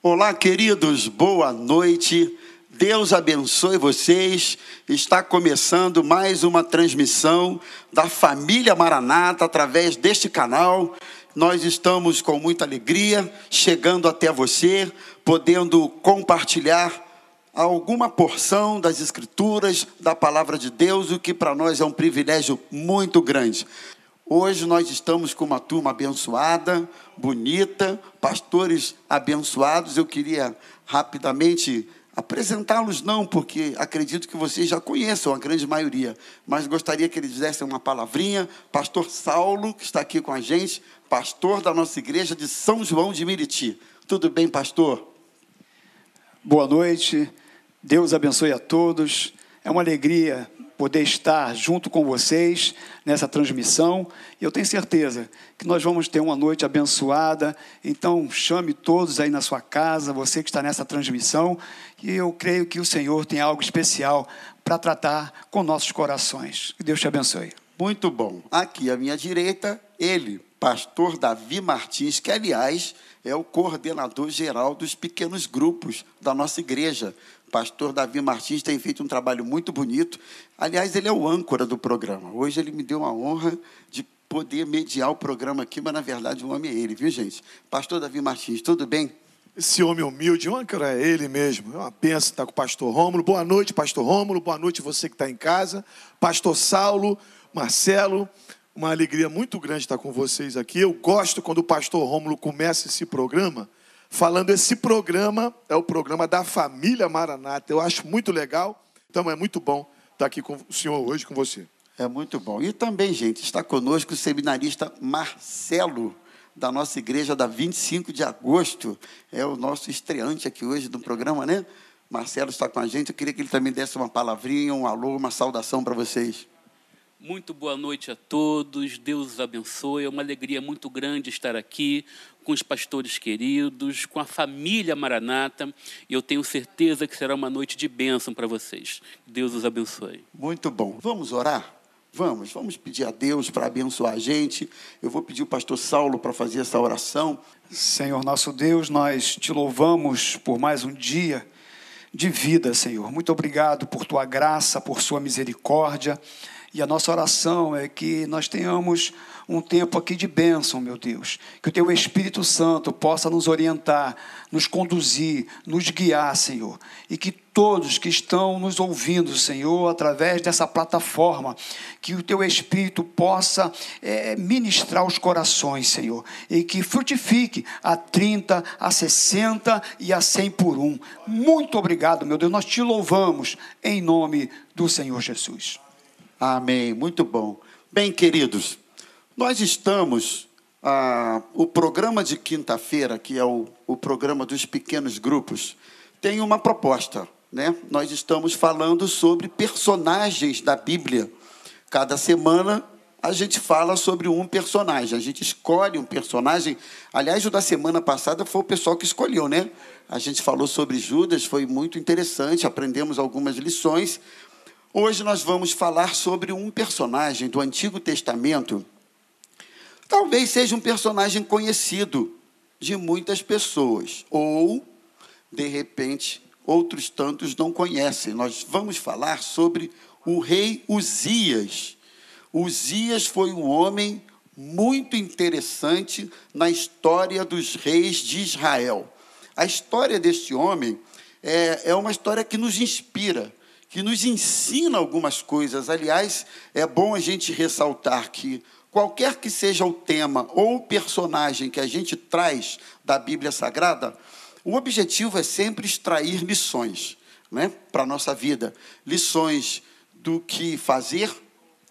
Olá, queridos, boa noite. Deus abençoe vocês. Está começando mais uma transmissão da família Maranata através deste canal. Nós estamos com muita alegria chegando até você, podendo compartilhar alguma porção das Escrituras, da palavra de Deus, o que para nós é um privilégio muito grande. Hoje nós estamos com uma turma abençoada, bonita, pastores abençoados. Eu queria rapidamente apresentá-los, não, porque acredito que vocês já conheçam a grande maioria, mas gostaria que eles dessem uma palavrinha. Pastor Saulo, que está aqui com a gente, pastor da nossa igreja de São João de Miriti. Tudo bem, pastor? Boa noite, Deus abençoe a todos. É uma alegria poder estar junto com vocês nessa transmissão. E eu tenho certeza que nós vamos ter uma noite abençoada. Então, chame todos aí na sua casa, você que está nessa transmissão. E eu creio que o Senhor tem algo especial para tratar com nossos corações. Que Deus te abençoe. Muito bom. Aqui à minha direita, ele, pastor Davi Martins, que aliás é o coordenador geral dos pequenos grupos da nossa igreja pastor Davi Martins tem feito um trabalho muito bonito. Aliás, ele é o âncora do programa. Hoje ele me deu a honra de poder mediar o programa aqui, mas na verdade o homem é ele, viu, gente? Pastor Davi Martins, tudo bem? Esse homem humilde, o âncora é ele mesmo. É uma benção estar com o pastor Rômulo. Boa noite, pastor Rômulo. Boa noite você que está em casa. Pastor Saulo, Marcelo. Uma alegria muito grande estar com vocês aqui. Eu gosto quando o pastor Rômulo começa esse programa falando esse programa é o programa da família Maranata. Eu acho muito legal, então é muito bom estar aqui com o senhor hoje com você. É muito bom. E também, gente, está conosco o seminarista Marcelo, da nossa igreja da 25 de agosto. É o nosso estreante aqui hoje do programa, né? Marcelo está com a gente. Eu queria que ele também desse uma palavrinha, um alô, uma saudação para vocês. Muito boa noite a todos, Deus os abençoe. É uma alegria muito grande estar aqui com os pastores queridos, com a família Maranata. E eu tenho certeza que será uma noite de bênção para vocês. Deus os abençoe. Muito bom. Vamos orar? Vamos, vamos pedir a Deus para abençoar a gente. Eu vou pedir o pastor Saulo para fazer essa oração. Senhor nosso Deus, nós te louvamos por mais um dia de vida, Senhor. Muito obrigado por tua graça, por sua misericórdia. E a nossa oração é que nós tenhamos um tempo aqui de bênção, meu Deus. Que o Teu Espírito Santo possa nos orientar, nos conduzir, nos guiar, Senhor. E que todos que estão nos ouvindo, Senhor, através dessa plataforma, que o Teu Espírito possa é, ministrar os corações, Senhor. E que frutifique a 30, a 60 e a 100 por um. Muito obrigado, meu Deus. Nós te louvamos em nome do Senhor Jesus. Amém. Muito bom. Bem, queridos, nós estamos. Ah, o programa de quinta-feira, que é o, o programa dos pequenos grupos, tem uma proposta. Né? Nós estamos falando sobre personagens da Bíblia. Cada semana a gente fala sobre um personagem, a gente escolhe um personagem. Aliás, o da semana passada foi o pessoal que escolheu, né? A gente falou sobre Judas, foi muito interessante, aprendemos algumas lições. Hoje nós vamos falar sobre um personagem do Antigo Testamento. Talvez seja um personagem conhecido de muitas pessoas, ou, de repente, outros tantos não conhecem. Nós vamos falar sobre o rei Uzias. Uzias foi um homem muito interessante na história dos reis de Israel. A história deste homem é, é uma história que nos inspira que nos ensina algumas coisas. Aliás, é bom a gente ressaltar que qualquer que seja o tema ou o personagem que a gente traz da Bíblia Sagrada, o objetivo é sempre extrair lições né, para a nossa vida. Lições do que fazer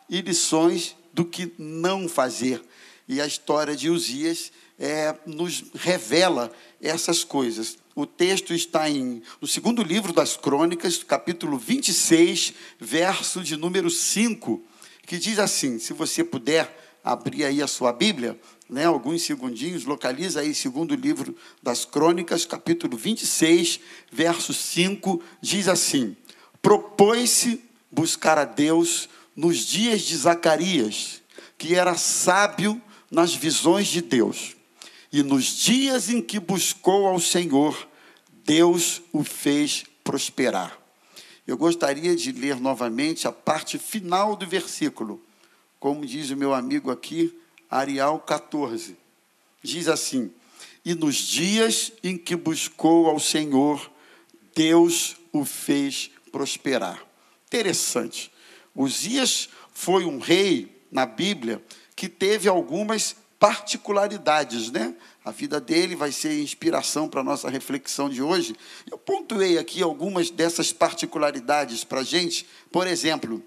e lições do que não fazer. E a história de Uzias é, nos revela essas coisas. O texto está em, no segundo livro das Crônicas, capítulo 26, verso de número 5, que diz assim: se você puder abrir aí a sua Bíblia, né, alguns segundinhos, localiza aí segundo livro das Crônicas, capítulo 26, verso 5, diz assim: Propôs-se buscar a Deus nos dias de Zacarias, que era sábio nas visões de Deus. E nos dias em que buscou ao Senhor, Deus o fez prosperar. Eu gostaria de ler novamente a parte final do versículo, como diz o meu amigo aqui, Arial 14. Diz assim: E nos dias em que buscou ao Senhor, Deus o fez prosperar. Interessante. Uzias foi um rei na Bíblia que teve algumas particularidades, né? A vida dele vai ser inspiração para a nossa reflexão de hoje. Eu pontuei aqui algumas dessas particularidades para a gente. Por exemplo,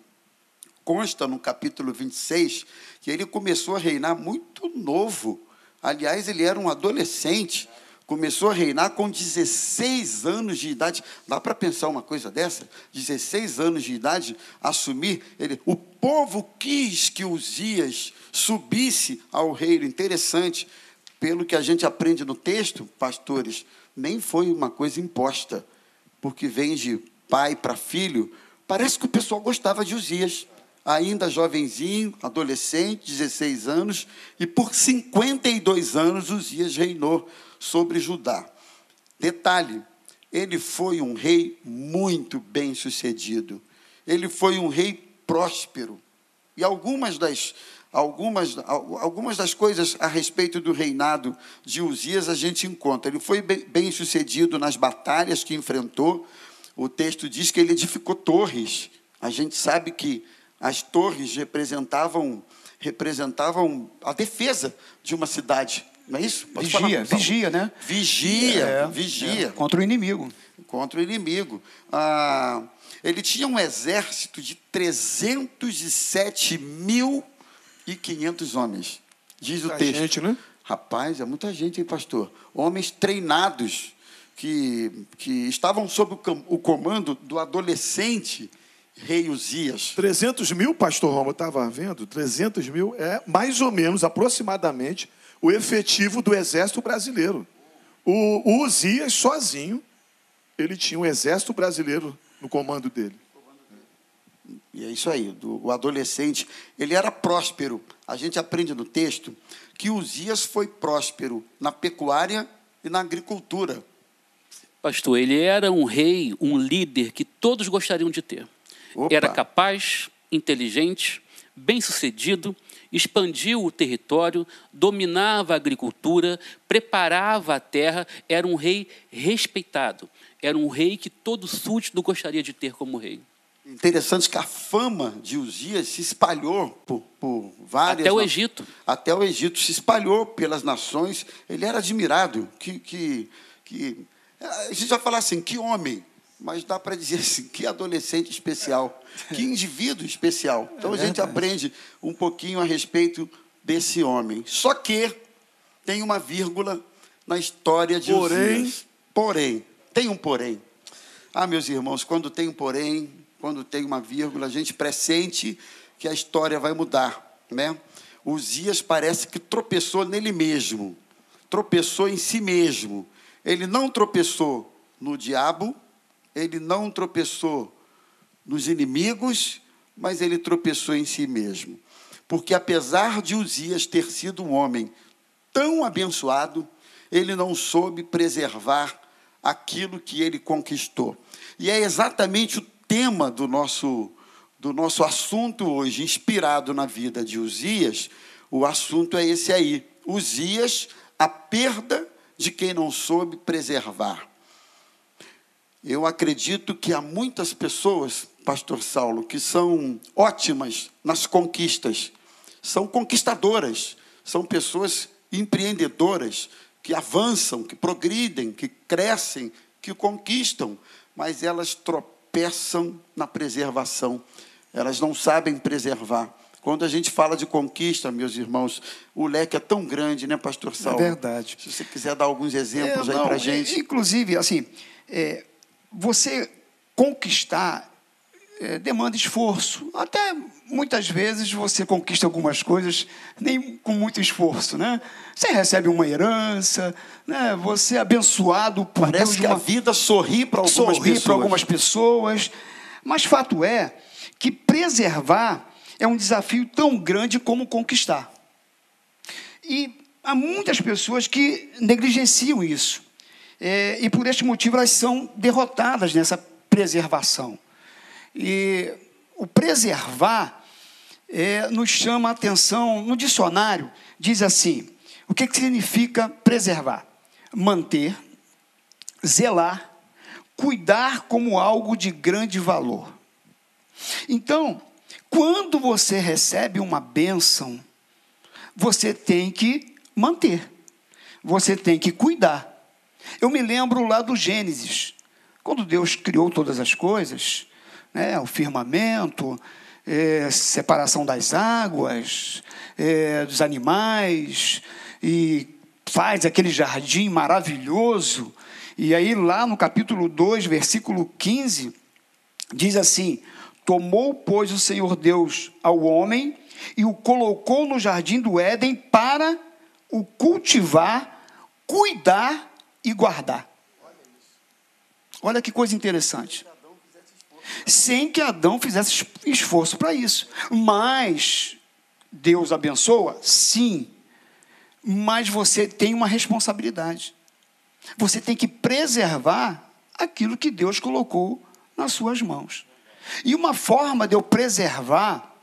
consta no capítulo 26 que ele começou a reinar muito novo. Aliás, ele era um adolescente. Começou a reinar com 16 anos de idade. Dá para pensar uma coisa dessa? 16 anos de idade, assumir. Ele, o povo quis que Uzias subisse ao reino. Interessante pelo que a gente aprende no texto, pastores, nem foi uma coisa imposta, porque vem de pai para filho. Parece que o pessoal gostava de Uzias, ainda jovenzinho, adolescente, 16 anos, e por 52 anos Uzias reinou sobre Judá. Detalhe, ele foi um rei muito bem sucedido. Ele foi um rei próspero. E algumas das algumas, algumas das coisas a respeito do reinado de Uzias a gente encontra. Ele foi bem sucedido nas batalhas que enfrentou. O texto diz que ele edificou torres. A gente sabe que as torres representavam, representavam a defesa de uma cidade. Não é isso? Pode vigia, falar, vigia, né? Vigia, é, vigia. É, contra o inimigo. Contra o inimigo. Ah, ele tinha um exército de 307 mil e 500 homens. Diz muita o texto. gente, né? Rapaz, é muita gente, hein, pastor? Homens treinados que, que estavam sob o, comando do adolescente rei Uzias. 300 mil, pastor Roma, estava vendo? 300 mil é mais ou menos, aproximadamente, o efetivo do exército brasileiro. O, o Uzias, sozinho, ele tinha um exército brasileiro no comando dele. E é isso aí, do, o adolescente, ele era próspero. A gente aprende no texto que Uzias foi próspero na pecuária e na agricultura. Pastor, ele era um rei, um líder que todos gostariam de ter. Opa. Era capaz, inteligente, bem-sucedido, expandiu o território, dominava a agricultura, preparava a terra, era um rei respeitado. Era um rei que todo súdito gostaria de ter como rei. Interessante que a fama de Uzias se espalhou por, por várias. Até o Egito. Até o Egito se espalhou pelas nações. Ele era admirado. Que, que, que a gente vai falar assim, que homem, mas dá para dizer assim, que adolescente especial, que indivíduo especial. Então a gente aprende um pouquinho a respeito desse homem. Só que tem uma vírgula na história de porém, Uzias. Porém, tem um porém. Ah, meus irmãos, quando tem um porém, quando tem uma vírgula, a gente pressente que a história vai mudar, né? Uzias parece que tropeçou nele mesmo, tropeçou em si mesmo. Ele não tropeçou no diabo, ele não tropeçou nos inimigos, mas ele tropeçou em si mesmo. Porque apesar de Uzias ter sido um homem tão abençoado, ele não soube preservar aquilo que ele conquistou. E é exatamente o tema do nosso, do nosso assunto hoje, inspirado na vida de Uzias, o assunto é esse aí. Uzias, a perda de quem não soube preservar. Eu acredito que há muitas pessoas, Pastor Saulo, que são ótimas nas conquistas, são conquistadoras, são pessoas empreendedoras, que avançam, que progridem, que crescem, que conquistam, mas elas tropeçam peçam na preservação. Elas não sabem preservar. Quando a gente fala de conquista, meus irmãos, o leque é tão grande, né, Pastor Saulo? É verdade. Se você quiser dar alguns exemplos é, aí para a gente. Inclusive, assim, é, você conquistar é, demanda esforço. Até muitas vezes você conquista algumas coisas nem com muito esforço, né? Você recebe uma herança, né? Você é abençoado por Parece Deus que uma... a vida sorri para algumas sorri pessoas. para algumas pessoas. Mas fato é que preservar é um desafio tão grande como conquistar. E há muitas pessoas que negligenciam isso. É, e por este motivo elas são derrotadas nessa preservação. E o preservar é, nos chama a atenção, no dicionário, diz assim: o que, que significa preservar? Manter, zelar, cuidar como algo de grande valor. Então, quando você recebe uma bênção, você tem que manter, você tem que cuidar. Eu me lembro lá do Gênesis, quando Deus criou todas as coisas, né, o firmamento, é, separação das águas, é, dos animais, e faz aquele jardim maravilhoso. E aí, lá no capítulo 2, versículo 15, diz assim: Tomou, pois, o Senhor Deus ao homem e o colocou no jardim do Éden para o cultivar, cuidar e guardar. Olha que coisa interessante. Sem que Adão fizesse esforço para isso. Mas Deus abençoa? Sim. Mas você tem uma responsabilidade. Você tem que preservar aquilo que Deus colocou nas suas mãos. E uma forma de eu preservar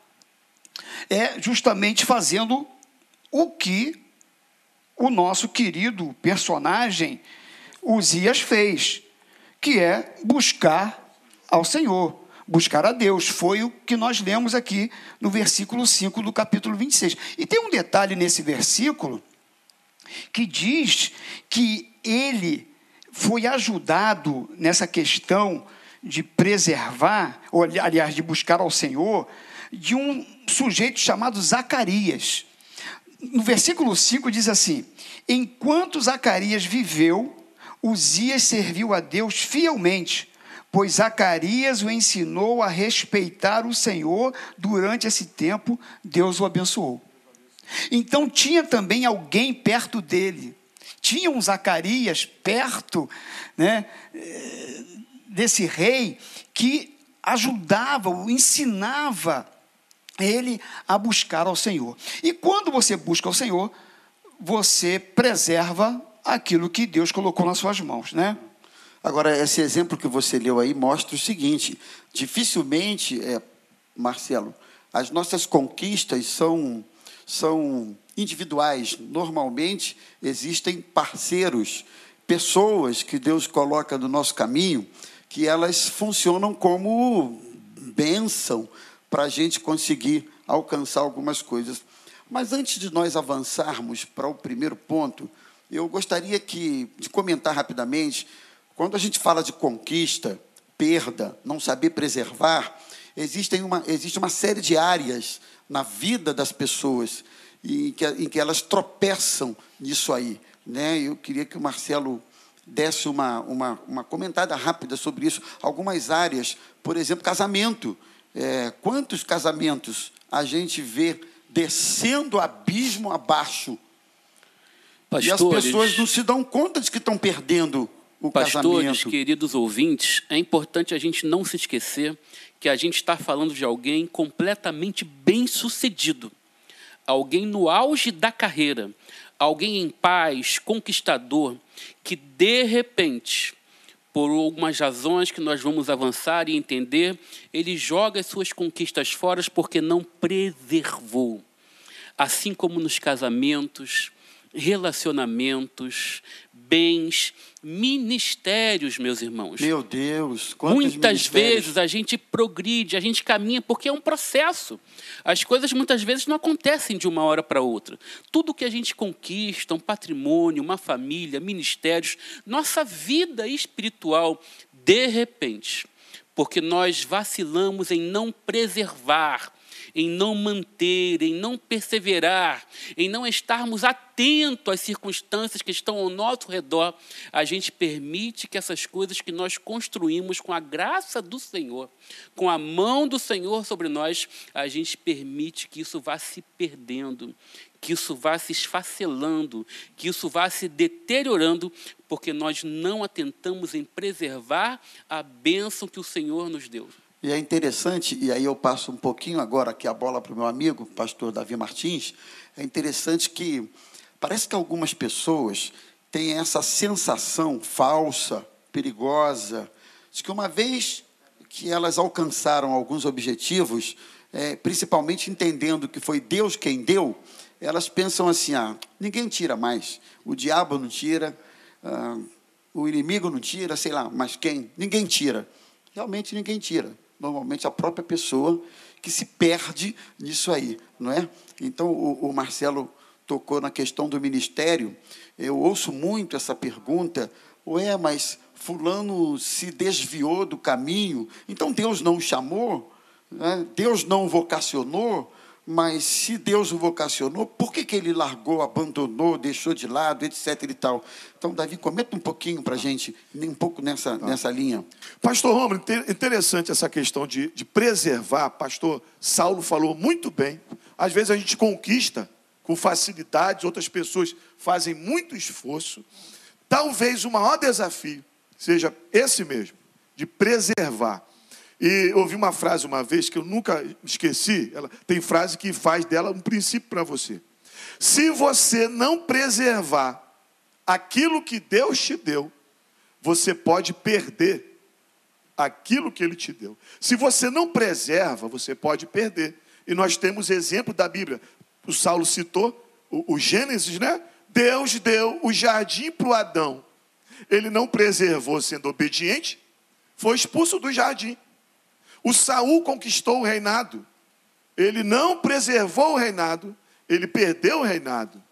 é justamente fazendo o que o nosso querido personagem Uzias fez, que é buscar ao Senhor, buscar a Deus. Foi o que nós lemos aqui no versículo 5 do capítulo 26. E tem um detalhe nesse versículo que diz que ele foi ajudado nessa questão de preservar, ou aliás, de buscar ao Senhor, de um sujeito chamado Zacarias. No versículo 5 diz assim: Enquanto Zacarias viveu, Uzias serviu a Deus fielmente, pois Zacarias o ensinou a respeitar o Senhor durante esse tempo, Deus o abençoou. Então tinha também alguém perto dele, tinha um Zacarias perto né, eh, desse rei que ajudava, o ensinava ele a buscar ao Senhor. E quando você busca ao Senhor, você preserva aquilo que Deus colocou nas suas mãos, né? Agora, esse exemplo que você leu aí mostra o seguinte: dificilmente, é, Marcelo, as nossas conquistas são, são individuais. Normalmente existem parceiros, pessoas que Deus coloca no nosso caminho que elas funcionam como bênção para a gente conseguir alcançar algumas coisas. Mas antes de nós avançarmos para o primeiro ponto, eu gostaria que, de comentar rapidamente, quando a gente fala de conquista, perda, não saber preservar, existem uma, existe uma série de áreas na vida das pessoas em que, em que elas tropeçam nisso aí. Né? Eu queria que o Marcelo desse uma, uma, uma comentada rápida sobre isso. Algumas áreas, por exemplo, casamento. É, quantos casamentos a gente vê descendo abismo abaixo? Pastores, e as pessoas não se dão conta de que estão perdendo o pastores, casamento. queridos ouvintes, é importante a gente não se esquecer que a gente está falando de alguém completamente bem sucedido, alguém no auge da carreira, alguém em paz, conquistador, que de repente, por algumas razões que nós vamos avançar e entender, ele joga as suas conquistas fora porque não preservou. Assim como nos casamentos, relacionamentos, bens, ministérios, meus irmãos. Meu Deus, muitas vezes a gente progride, a gente caminha porque é um processo. As coisas muitas vezes não acontecem de uma hora para outra. Tudo que a gente conquista, um patrimônio, uma família, ministérios, nossa vida espiritual, de repente, porque nós vacilamos em não preservar em não manter, em não perseverar, em não estarmos atentos às circunstâncias que estão ao nosso redor, a gente permite que essas coisas que nós construímos com a graça do Senhor, com a mão do Senhor sobre nós, a gente permite que isso vá se perdendo, que isso vá se esfacelando, que isso vá se deteriorando, porque nós não atentamos em preservar a bênção que o Senhor nos deu. E é interessante, e aí eu passo um pouquinho agora aqui a bola para o meu amigo, pastor Davi Martins. É interessante que parece que algumas pessoas têm essa sensação falsa, perigosa, de que uma vez que elas alcançaram alguns objetivos, é, principalmente entendendo que foi Deus quem deu, elas pensam assim: ah, ninguém tira mais, o diabo não tira, ah, o inimigo não tira, sei lá, mas quem? Ninguém tira. Realmente ninguém tira. Normalmente a própria pessoa que se perde nisso aí, não é? Então o, o Marcelo tocou na questão do ministério. Eu ouço muito essa pergunta: ué, mas Fulano se desviou do caminho, então Deus não o chamou, né? Deus não o vocacionou. Mas se Deus o vocacionou, por que, que ele largou, abandonou, deixou de lado, etc. e tal? Então, Davi, comenta um pouquinho para a gente, um pouco nessa, tá. nessa linha. Pastor Romulo, interessante essa questão de, de preservar. Pastor Saulo falou muito bem. Às vezes a gente conquista com facilidade, outras pessoas fazem muito esforço. Talvez o maior desafio seja esse mesmo, de preservar. E ouvi uma frase uma vez que eu nunca esqueci. Ela tem frase que faz dela um princípio para você. Se você não preservar aquilo que Deus te deu, você pode perder aquilo que Ele te deu. Se você não preserva, você pode perder. E nós temos exemplo da Bíblia. O Saulo citou o, o Gênesis, né? Deus deu o jardim para o Adão. Ele não preservou sendo obediente, foi expulso do jardim. O Saul conquistou o reinado. Ele não preservou o reinado, ele perdeu o reinado.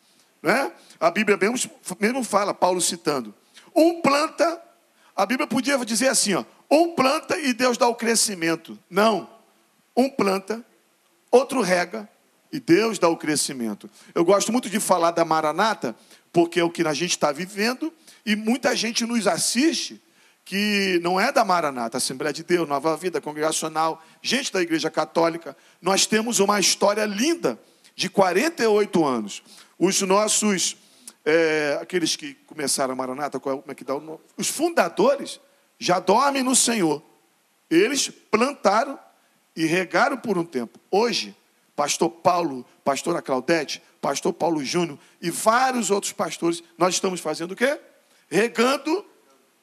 Né? A Bíblia mesmo, mesmo fala, Paulo citando. Um planta, a Bíblia podia dizer assim, ó, um planta e Deus dá o crescimento. Não. Um planta, outro rega e Deus dá o crescimento. Eu gosto muito de falar da Maranata, porque é o que a gente está vivendo e muita gente nos assiste que não é da Maranata, Assembleia de Deus, Nova Vida, Congregacional, gente da Igreja Católica, nós temos uma história linda de 48 anos. Os nossos, é, aqueles que começaram a Maranata, como é que dá o nome? Os fundadores já dormem no Senhor. Eles plantaram e regaram por um tempo. Hoje, pastor Paulo, pastora Claudete, pastor Paulo Júnior e vários outros pastores, nós estamos fazendo o quê? Regando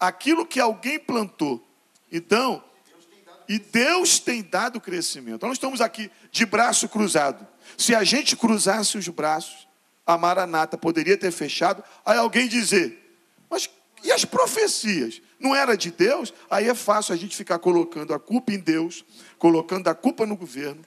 aquilo que alguém plantou. Então, e Deus tem dado crescimento. Nós estamos aqui de braço cruzado. Se a gente cruzasse os braços, a Maranata poderia ter fechado. Aí alguém dizer, mas e as profecias? Não era de Deus? Aí é fácil a gente ficar colocando a culpa em Deus, colocando a culpa no governo.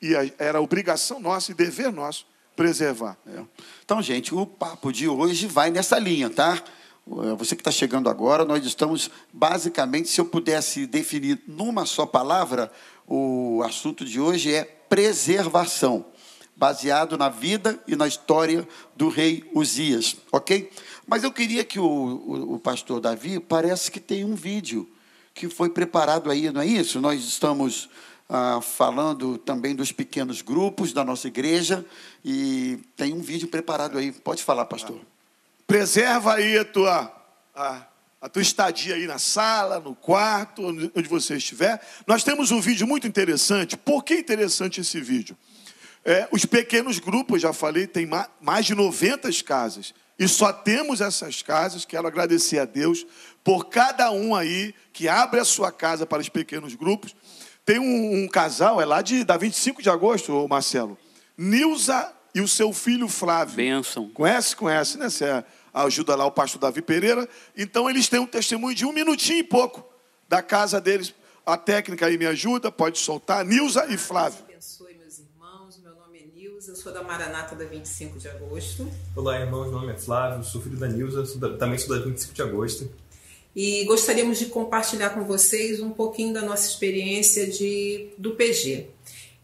E era obrigação nossa e dever nosso preservar. É. Então, gente, o papo de hoje vai nessa linha, tá? Eh, você que está chegando agora, nós estamos basicamente, se eu pudesse definir numa só palavra, o assunto de hoje é preservação, baseado na vida e na história do rei Uzias, ok? Mas eu queria que o, o, o pastor Davi, parece que tem um vídeo que foi preparado aí, não é isso? Nós estamos ah, falando também dos pequenos grupos da nossa igreja e tem um vídeo preparado aí. Pode falar, pastor. Preserva aí a tua, a, a tua estadia aí na sala, no quarto, onde você estiver. Nós temos um vídeo muito interessante. Por que interessante esse vídeo? É, os pequenos grupos, já falei, tem mais de 90 casas. E só temos essas casas. Quero agradecer a Deus por cada um aí que abre a sua casa para os pequenos grupos. Tem um, um casal, é lá de, da 25 de agosto, Marcelo. Nilza e o seu filho Flávio. Benção. Conhece? Conhece, né? Você é ajuda lá o pastor Davi Pereira. Então eles têm um testemunho de um minutinho e pouco da casa deles. A técnica aí me ajuda, pode soltar. Nilza e Flávio. Abençoe meus irmãos, meu nome é Nilza, sou da Maranata da 25 de agosto. Olá irmãos, meu nome é Flávio, sou filho da Nilza, sou da, também sou da 25 de agosto. E gostaríamos de compartilhar com vocês um pouquinho da nossa experiência de, do PG.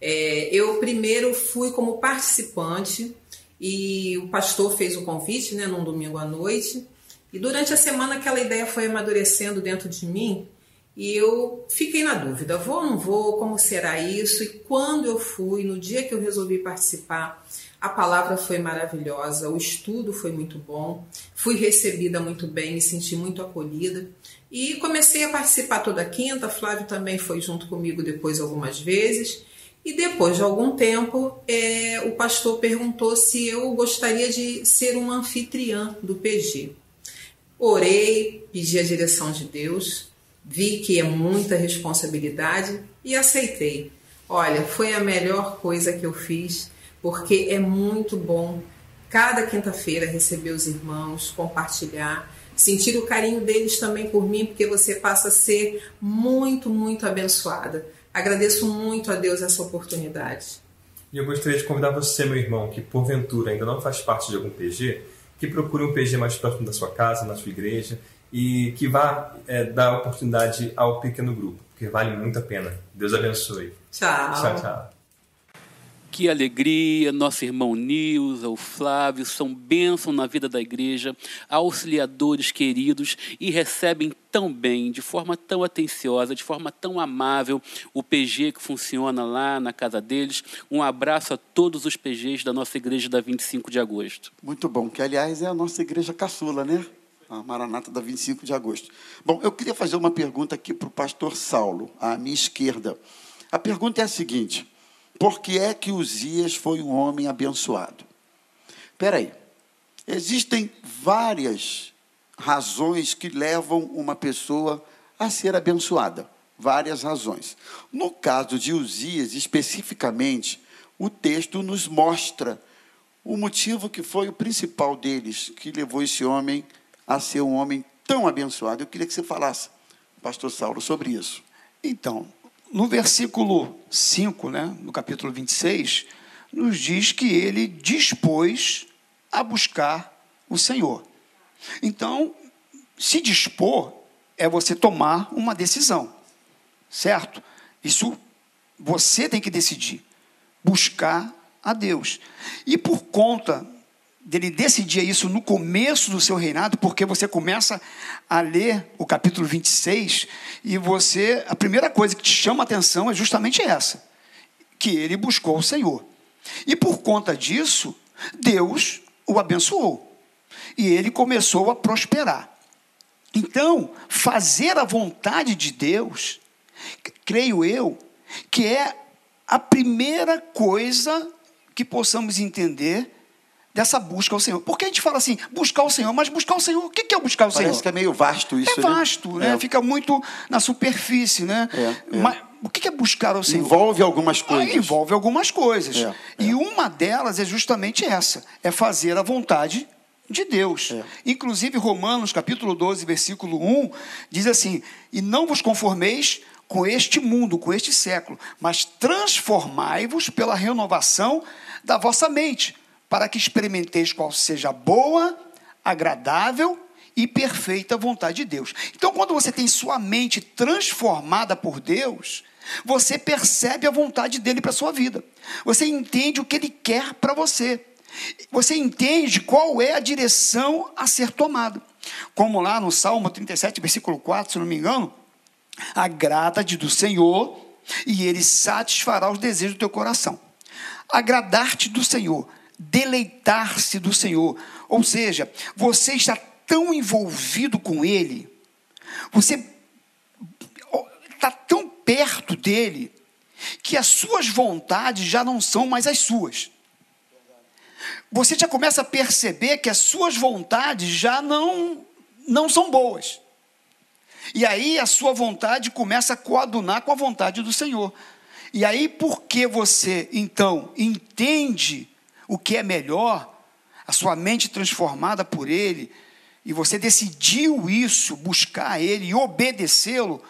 É, eu primeiro fui como participante e o pastor fez o convite, né, num domingo à noite. E durante a semana aquela ideia foi amadurecendo dentro de mim e eu fiquei na dúvida: vou ou não vou? Como será isso? E quando eu fui, no dia que eu resolvi participar, a palavra foi maravilhosa, o estudo foi muito bom, fui recebida muito bem, me senti muito acolhida. E comecei a participar toda quinta. Flávio também foi junto comigo depois algumas vezes. E depois de algum tempo, é, o pastor perguntou se eu gostaria de ser uma anfitriã do PG. orei, pedi a direção de Deus, vi que é muita responsabilidade e aceitei. Olha, foi a melhor coisa que eu fiz, porque é muito bom cada quinta-feira receber os irmãos, compartilhar, sentir o carinho deles também por mim, porque você passa a ser muito, muito abençoada. Agradeço muito a Deus essa oportunidade. E eu gostaria de convidar você, meu irmão, que porventura ainda não faz parte de algum PG, que procure um PG mais próximo da sua casa, na sua igreja, e que vá é, dar oportunidade ao pequeno grupo, porque vale muito a pena. Deus abençoe. Tchau. Tchau, tchau. Que alegria, nosso irmão Nilza, o Flávio, são bênção na vida da igreja, auxiliadores queridos e recebem tão bem, de forma tão atenciosa, de forma tão amável, o PG que funciona lá na casa deles. Um abraço a todos os PGs da nossa igreja da 25 de agosto. Muito bom, que aliás é a nossa igreja caçula, né? A Maranata da 25 de agosto. Bom, eu queria fazer uma pergunta aqui para o pastor Saulo, à minha esquerda. A pergunta é a seguinte: por que é que Uzias foi um homem abençoado? Espera aí. Existem várias razões que levam uma pessoa a ser abençoada. Várias razões. No caso de Uzias, especificamente, o texto nos mostra o motivo que foi o principal deles, que levou esse homem a ser um homem tão abençoado. Eu queria que você falasse, pastor Saulo, sobre isso. Então, no versículo 5, né, no capítulo 26, nos diz que ele dispôs a buscar o Senhor. Então, se dispor é você tomar uma decisão, certo? Isso você tem que decidir, buscar a Deus. E por conta dele decidir isso no começo do seu reinado, porque você começa a ler o capítulo 26 e você, a primeira coisa que te chama a atenção é justamente essa, que ele buscou o Senhor. E por conta disso, Deus o abençoou. E ele começou a prosperar. Então, fazer a vontade de Deus, creio eu, que é a primeira coisa que possamos entender dessa busca ao Senhor. Porque a gente fala assim, buscar o Senhor, mas buscar o Senhor, o que é buscar o Parece Senhor? que é meio vasto isso, é vasto, né? É. Fica muito na superfície, né? É, é. Mas o que é buscar o Senhor? Envolve algumas Ah, coisas. envolve algumas coisas. É, E uma delas é justamente essa: é fazer a vontade de Deus. É. Inclusive, Romanos capítulo 12, versículo 1, diz assim: E não vos conformeis com este mundo, com este século, mas transformai-vos pela renovação da vossa mente, para que experimenteis qual seja a boa, agradável e perfeita vontade de Deus. Então, quando você tem sua mente transformada por Deus, você percebe a vontade dele para sua vida. Você entende o que ele quer para você. Você entende qual é a direção a ser tomada. Como lá no Salmo 37, versículo 4, se não me engano, agrada-te do Senhor e ele satisfará os desejos do teu coração. Agradar-te do Senhor, deleitar-se do Senhor. Ou seja, você está tão envolvido com ele, você está tão perto dele, que as suas vontades já não são mais as suas. Você já começa a perceber que as suas vontades já não, não são boas. E aí a sua vontade começa a coadunar com a vontade do Senhor. E aí, porque você, então, entende o que é melhor, a sua mente transformada por Ele, e você decidiu isso, buscar Ele e obedecê-lo,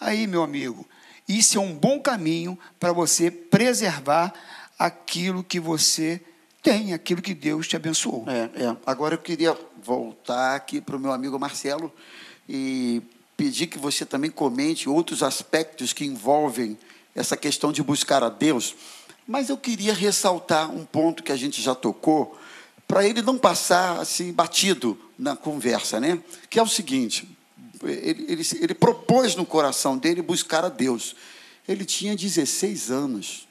aí, meu amigo, isso é um bom caminho para você preservar aquilo que você tem, aquilo que Deus te abençoou. É, é. Agora eu queria voltar aqui para o meu amigo Marcelo e pedir que você também comente outros aspectos que envolvem essa questão de buscar a Deus. Mas eu queria ressaltar um ponto que a gente já tocou, para ele não passar assim batido na conversa, né? Que é o seguinte: ele, ele, ele propôs no coração dele buscar a Deus. Ele tinha 16 anos.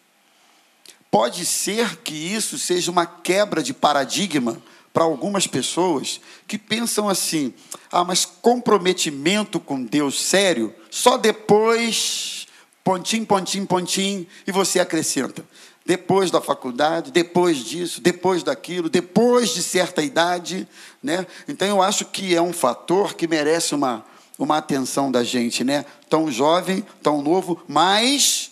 Pode ser que isso seja uma quebra de paradigma para algumas pessoas que pensam assim: ah, mas comprometimento com Deus sério, só depois, pontinho, pontinho, pontinho, e você acrescenta. Depois da faculdade, depois disso, depois daquilo, depois de certa idade, né? Então eu acho que é um fator que merece uma, uma atenção da gente, né? Tão jovem, tão novo, mas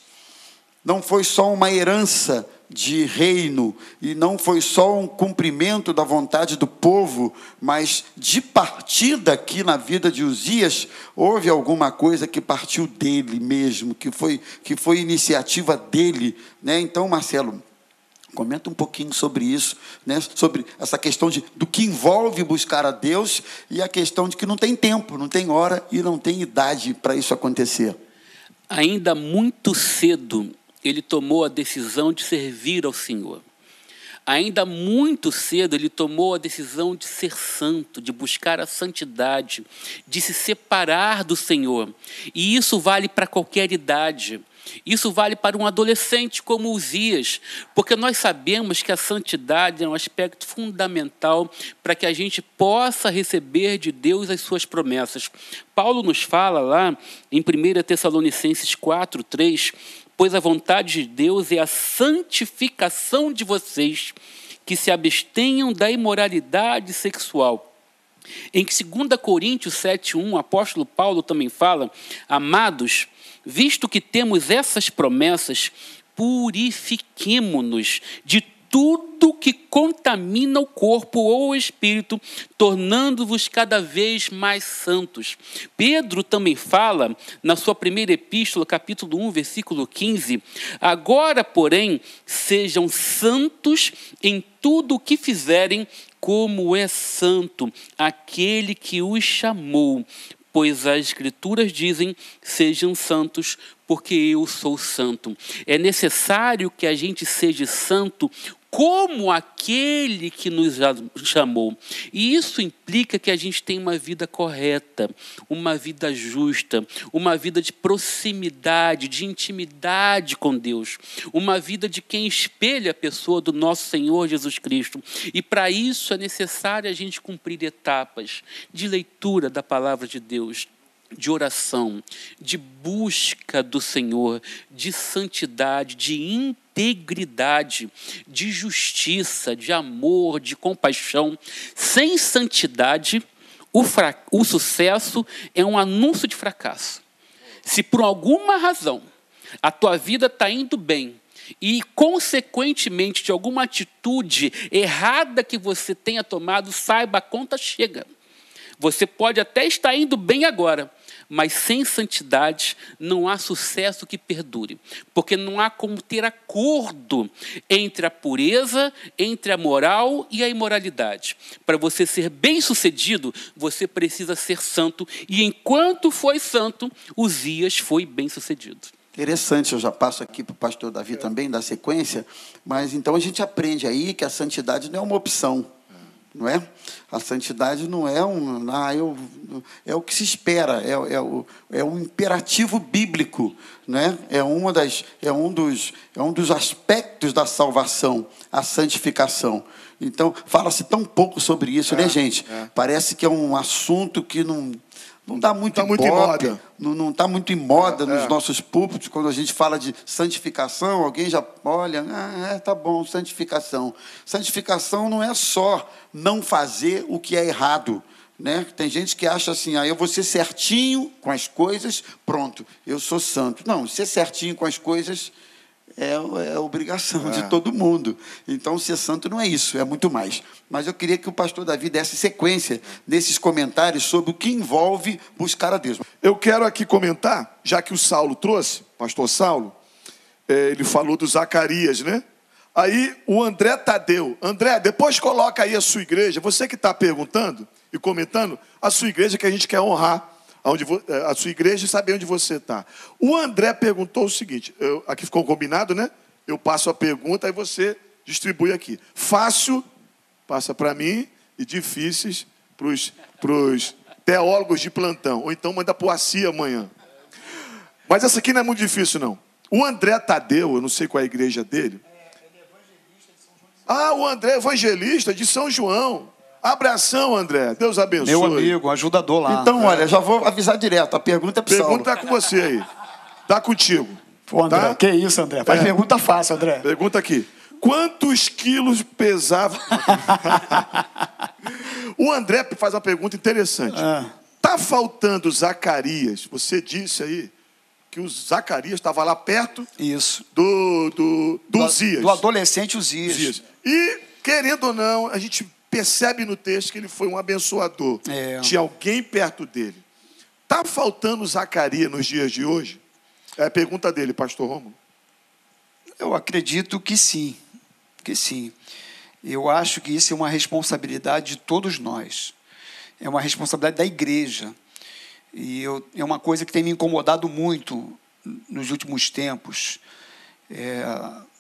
não foi só uma herança de reino, e não foi só um cumprimento da vontade do povo, mas de partida aqui na vida de Uzias, houve alguma coisa que partiu dele mesmo, que foi, que foi iniciativa dele. Né? Então, Marcelo, comenta um pouquinho sobre isso, né? sobre essa questão de, do que envolve buscar a Deus e a questão de que não tem tempo, não tem hora e não tem idade para isso acontecer. Ainda muito cedo, ele tomou a decisão de servir ao Senhor. Ainda muito cedo ele tomou a decisão de ser santo, de buscar a santidade, de se separar do Senhor. E isso vale para qualquer idade. Isso vale para um adolescente como Uzias, porque nós sabemos que a santidade é um aspecto fundamental para que a gente possa receber de Deus as suas promessas. Paulo nos fala lá em 1 Tessalonicenses 4, 3, pois a vontade de Deus é a santificação de vocês, que se abstenham da imoralidade sexual. Em 2 Coríntios 7,1, o apóstolo Paulo também fala: Amados, visto que temos essas promessas, purifiquemo-nos de tudo que contamina o corpo ou o espírito, tornando-vos cada vez mais santos. Pedro também fala, na sua primeira epístola, capítulo 1, versículo 15: Agora, porém, sejam santos em tudo o que fizerem, como é santo aquele que os chamou. Pois as Escrituras dizem: sejam santos, porque eu sou santo. É necessário que a gente seja santo como aquele que nos chamou. E isso implica que a gente tem uma vida correta, uma vida justa, uma vida de proximidade, de intimidade com Deus, uma vida de quem espelha a pessoa do nosso Senhor Jesus Cristo. E para isso é necessário a gente cumprir etapas de leitura da palavra de Deus, de oração, de busca do Senhor, de santidade, de integridade, de justiça, de amor, de compaixão. Sem santidade, o, o sucesso é um anúncio de fracasso. Se por alguma razão a tua vida está indo bem, e, consequentemente, de alguma atitude errada que você tenha tomado, saiba, a conta chega. Você pode até estar indo bem agora, mas sem santidade não há sucesso que perdure, porque não há como ter acordo entre a pureza, entre a moral e a imoralidade. Para você ser bem-sucedido, você precisa ser santo, e enquanto foi santo, Uzias foi bem-sucedido. Interessante, eu já passo aqui para o pastor Davi também, da sequência, mas então a gente aprende aí que a santidade não é uma opção não é? A santidade não é um, ah, eu, é o que se espera, é, é, o, é um imperativo bíblico, né? É uma das, é um dos, é um dos aspectos da salvação, a santificação. Então fala-se tão pouco sobre isso, né, é, né, gente? É. Parece que é um assunto que não não dá muito, tá muito em moda. Não está muito em moda é, nos é. nossos púlpitos, quando a gente fala de santificação, alguém já olha, ah, é, tá bom, santificação. Santificação não é só não fazer o que é errado. Né? Tem gente que acha assim, ah, eu vou ser certinho com as coisas, pronto, eu sou santo. Não, ser certinho com as coisas é, é obrigação é. de todo mundo. Então, ser santo não é isso, é muito mais. Mas eu queria que o pastor Davi desse sequência nesses comentários sobre o que envolve buscar a Deus. Eu quero aqui comentar, já que o Saulo trouxe, pastor Saulo, é, ele falou do Zacarias, né? Aí o André Tadeu. André, depois coloca aí a sua igreja. Você que está perguntando e comentando, a sua igreja que a gente quer honrar aonde, é, a sua igreja e saber onde você está. O André perguntou o seguinte: eu, aqui ficou combinado, né? Eu passo a pergunta e você distribui aqui. Fácil, passa para mim, e difíceis para os teólogos de plantão. Ou então manda para o amanhã. Mas essa aqui não é muito difícil, não. O André Tadeu, eu não sei qual é a igreja dele. Ah, o André evangelista de São João. Abração, André. Deus abençoe. Meu amigo, ajudador lá. Então, olha, já vou avisar direto. A pergunta é para Pergunta é com você aí. Tá contigo. Pô, André, Tá? que isso, André? Faz É. pergunta fácil, André. Pergunta aqui. Quantos quilos pesava. o André faz uma pergunta interessante. Ah. Tá faltando Zacarias? Você disse aí que o Zacarias estava lá perto Isso. do, do, do Do- Uzias. Do adolescente Uzias. Uzias. E, querendo ou não, a gente percebe no texto que ele foi um abençoador. É. Tinha alguém perto dele. Tá faltando Zacarias nos dias de hoje? É a pergunta dele, pastor Romulo. Eu acredito que sim, que sim. Eu acho que isso é uma responsabilidade de todos nós. É uma responsabilidade da igreja. E eu, é uma coisa que tem me incomodado muito nos últimos tempos. É,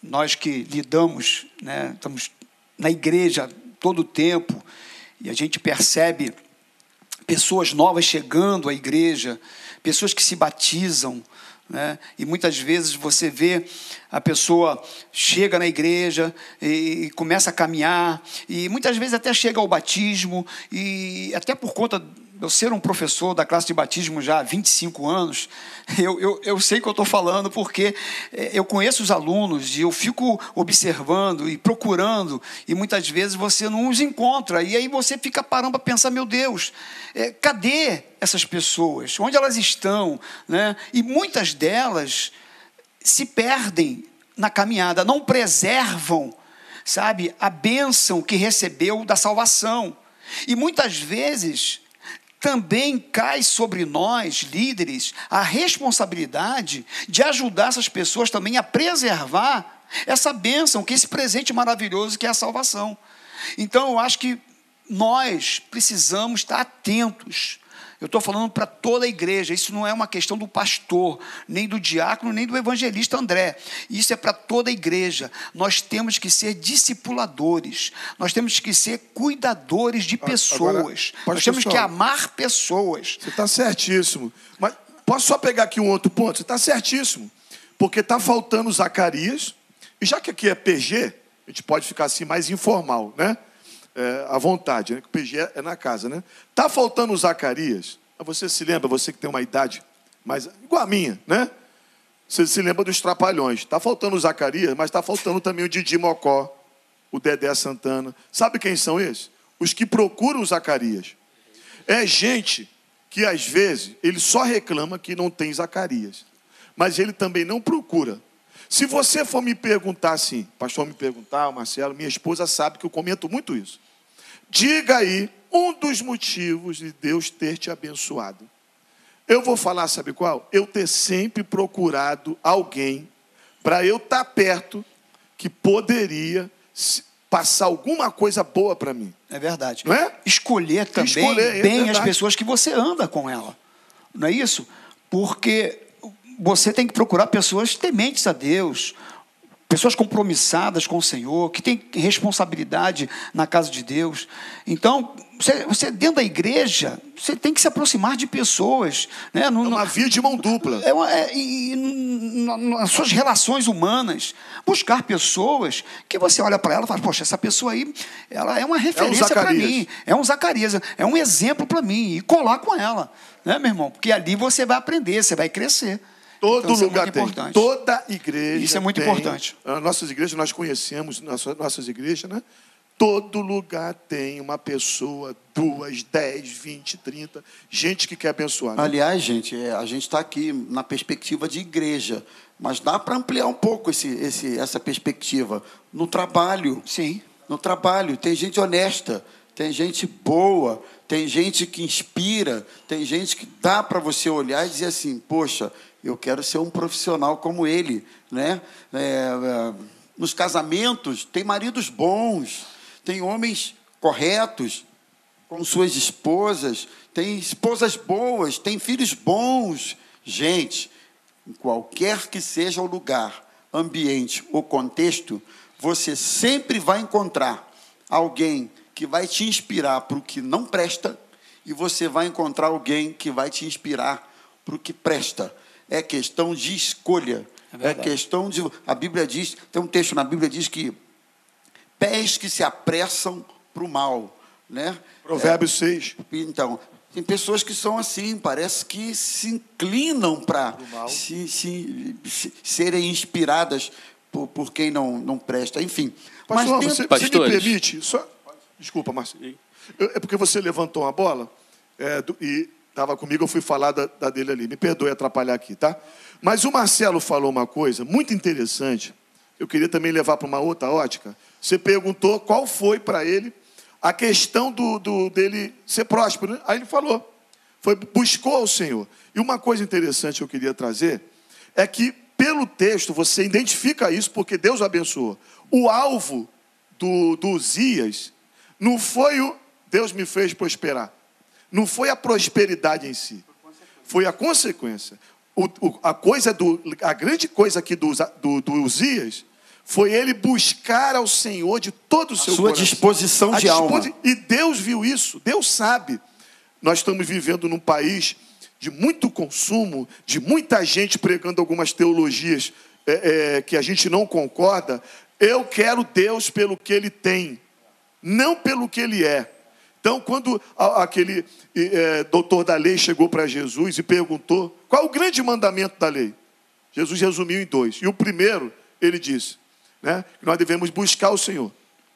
nós que lidamos, né, estamos na igreja todo o tempo, e a gente percebe pessoas novas chegando à igreja, pessoas que se batizam, né? E muitas vezes você vê a pessoa chega na igreja e, começa a caminhar e muitas vezes até chega ao batismo e até por conta eu ser um professor da classe de batismo já há 25 anos, eu, eu, eu sei que eu estou falando porque eh, eu conheço os alunos e eu fico observando e procurando, e muitas vezes você não os encontra, e aí você fica parando para pensar: meu Deus, eh, cadê essas pessoas? Onde elas estão? Né? E muitas delas se perdem na caminhada, não preservam, sabe, a bênção que recebeu da salvação. E muitas vezes também cai sobre nós, líderes, a responsabilidade de ajudar essas pessoas também a preservar essa bênção, que esse presente maravilhoso que é a salvação. Então, eu acho que nós precisamos estar atentos. Eu estou falando para toda a igreja, isso não é uma questão do pastor, nem do diácono, nem do evangelista André. Isso é para toda a igreja. Nós temos que ser discipuladores, nós temos que ser cuidadores de Agora, pessoas, nós pastor temos que amar pessoas. Você está certíssimo. Mas posso só pegar aqui um outro ponto? Você está certíssimo. Porque está faltando Zacarias. E já que aqui é PG, a gente pode ficar assim mais informal, né? É, à vontade, né? Que o PG é, é na casa, né? Está faltando Zacarias. Você se lembra, você que tem uma idade mais igual a minha, né? Você se lembra dos Trapalhões. Está faltando o Zacarias, mas está faltando também o Didi Mocó, o Dedé Santana. Sabe quem são esses? Os que procuram o Zacarias. É gente que às vezes ele só reclama que não tem Zacarias, mas ele também não procura. Se você for me perguntar assim, pastor me perguntar, o Marcelo, minha esposa sabe que eu comento muito isso. Diga aí um dos motivos de Deus ter te abençoado. Eu vou falar, sabe qual? Eu ter sempre procurado alguém para eu estar perto que poderia passar alguma coisa boa para mim. É verdade. Não é? Escolher também Escolher, é bem as verdade. pessoas que você anda com ela. Não é isso? Porque você tem que procurar pessoas tementes a Deus, pessoas compromissadas com o Senhor, que têm responsabilidade na casa de Deus. Então, você, você dentro da igreja, você tem que se aproximar de pessoas. Né? Não- É uma via de mão dupla. é uma- é- e, nas suas relações humanas, buscar pessoas que você olha para ela e fala, poxa, essa pessoa aí, ela é uma referência para Zacarias. mim, é um Zacarias, é um exemplo para mim, e colar com ela, né, meu irmão? Porque ali você vai aprender, você vai crescer. Todo Então, isso é lugar muito tem. importante. Toda igreja. Isso é muito tem. importante. As nossas igrejas, nós conhecemos nossas, nossas igrejas, né? Todo lugar tem uma pessoa, duas, dez, vinte, trinta, gente que quer abençoar. né? Aliás, gente, é, a gente está aqui na perspectiva de igreja, mas dá para ampliar um pouco esse, esse, essa perspectiva. No trabalho, Sim. no trabalho, tem gente honesta, tem gente boa, tem gente que inspira, tem gente que dá para você olhar e dizer assim, poxa, eu quero ser um profissional como ele, né? É, é, nos casamentos tem maridos bons, tem homens corretos com suas esposas, tem esposas boas, tem filhos bons, gente. Em qualquer que seja o lugar, ambiente ou contexto, você sempre vai encontrar alguém que vai te inspirar para o que não presta e você vai encontrar alguém que vai te inspirar para o que presta. É questão de escolha. É É, questão de. A Bíblia diz, tem um texto na Bíblia que diz que pés que se apressam para o mal, né? Provérbios 6. Então, Tem pessoas que são assim, parece que se inclinam para se, se, se, serem inspiradas por, por quem não, não presta. Enfim. Pastor, mas você, dentro... você me permite? Só... Desculpa, Marcelo. É porque você levantou uma bola é, do, e estava comigo, eu fui falar da, da, dele ali. Me perdoe atrapalhar aqui, tá? Mas o Marcelo falou uma coisa muito interessante. Eu queria também levar para uma outra ótica. Você perguntou qual foi para ele a questão do, do, dele ser próspero. Né? Aí ele falou, foi buscou o Senhor. E uma coisa interessante que eu queria trazer é que pelo texto você identifica isso porque Deus abençoou. O alvo do, do Uzias não foi o Deus me fez prosperar. Não foi a prosperidade em si. Foi a consequência. O, o, a coisa do, a grande coisa aqui do, do, do Uzias foi ele buscar ao Senhor de todo o seu a sua coração. disposição de alma. E Deus viu isso, Deus sabe. Nós estamos vivendo num país de muito consumo, de muita gente pregando algumas teologias é, é, que a gente não concorda. Eu quero Deus pelo que Ele tem, não pelo que Ele é. Então, quando aquele é, doutor da lei chegou para Jesus e perguntou qual o grande mandamento da lei, Jesus resumiu em dois. E o primeiro, ele disse: né? que nós devemos buscar o Senhor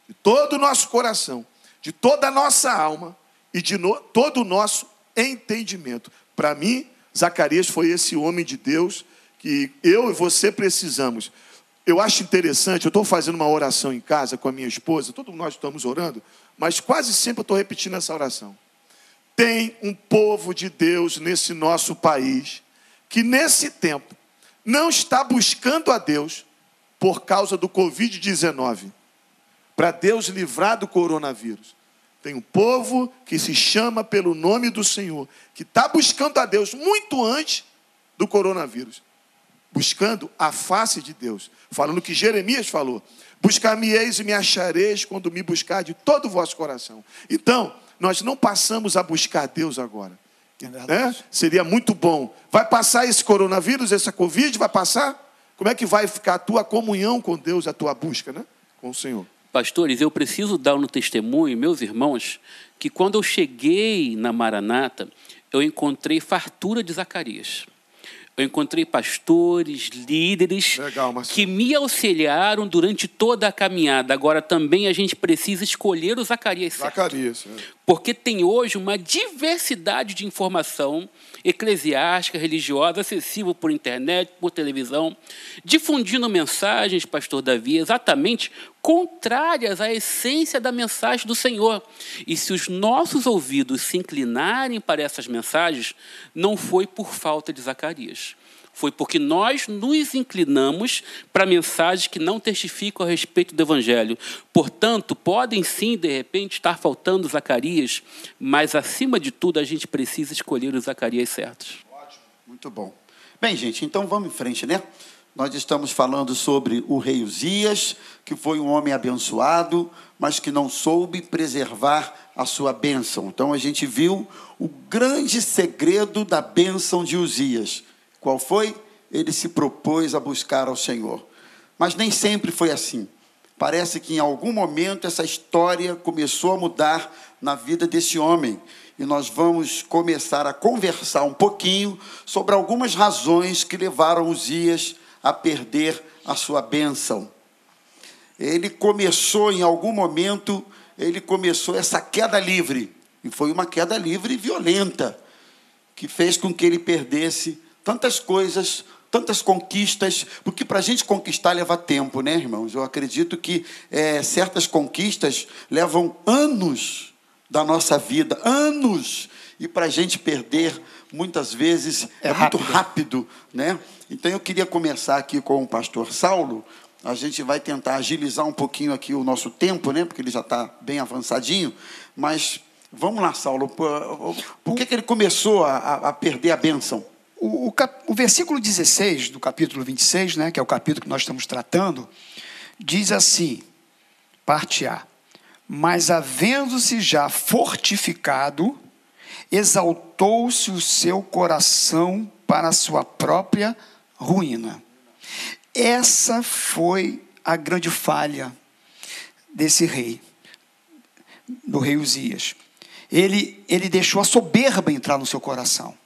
de todo o nosso coração, de toda a nossa alma e de no, todo o nosso entendimento. Para mim, Zacarias foi esse homem de Deus que eu e você precisamos. Eu acho interessante, eu estou fazendo uma oração em casa com a minha esposa, todos nós estamos orando, mas quase sempre estou repetindo essa oração. Tem um povo de Deus nesse nosso país que nesse tempo não está buscando a Deus, por causa do Covid-19, para Deus livrar do coronavírus. Tem um povo que se chama pelo nome do Senhor, que está buscando a Deus muito antes do coronavírus, buscando a face de Deus, falando o que Jeremias falou: Buscar-me-eis e me achareis quando me buscar de todo o vosso coração. Então, nós não passamos a buscar Deus agora. É né? Seria muito bom. Vai passar esse coronavírus, essa Covid? Vai passar? Como é que vai ficar a tua comunhão com Deus, a tua busca, né? Com o Senhor. Pastores, eu preciso dar no testemunho, meus irmãos, que quando eu cheguei na Maranata, eu encontrei fartura de Zacarias. Eu encontrei pastores, líderes Legal, que me auxiliaram durante toda a caminhada. Agora também a gente precisa escolher o Zacarias certo. Zacarias. É. Porque tem hoje uma diversidade de informação eclesiástica, religiosa, acessível por internet, por televisão, difundindo mensagens, pastor Davi, exatamente contrárias à essência da mensagem do Senhor. E se os nossos ouvidos se inclinarem para essas mensagens, não foi por falta de Zacarias. Foi porque nós nos inclinamos para mensagens que não testificam a respeito do Evangelho. Portanto, podem sim, de repente, estar faltando Zacarias, mas acima de tudo a gente precisa escolher os Zacarias certos. Ótimo, muito bom. Bem, gente, então vamos em frente, né? Nós estamos falando sobre o rei Uzias, que foi um homem abençoado, mas que não soube preservar a sua bênção. Então a gente viu o grande segredo da bênção de Uzias. Qual foi? Ele se propôs a buscar ao Senhor. Mas nem sempre foi assim. Parece que em algum momento essa história começou a mudar na vida desse homem. E nós vamos começar a conversar um pouquinho sobre algumas razões que levaram Uzias a perder a sua bênção. Ele começou em algum momento, ele começou essa queda livre, e foi uma queda livre violenta, que fez com que ele perdesse tantas coisas, tantas conquistas, porque para a gente conquistar leva tempo, né, irmãos? Eu acredito que é, certas conquistas levam anos da nossa vida, anos, e para a gente perder, muitas vezes, é, é muito rápido, né? Então eu queria começar aqui com o pastor Saulo. A gente vai tentar agilizar um pouquinho aqui o nosso tempo, né? Porque ele já está bem avançadinho. Mas vamos lá, Saulo. Por, por que, que ele começou a, a perder a bênção? O, o, cap, o, versículo 16 do capítulo 26, né, que é o capítulo que nós estamos tratando, diz assim, parte A, mas havendo-se já fortificado, exaltou-se o seu coração para a sua própria ruína. Essa foi a grande falha desse rei, do rei Uzias. ele, ele deixou a soberba entrar no seu coração.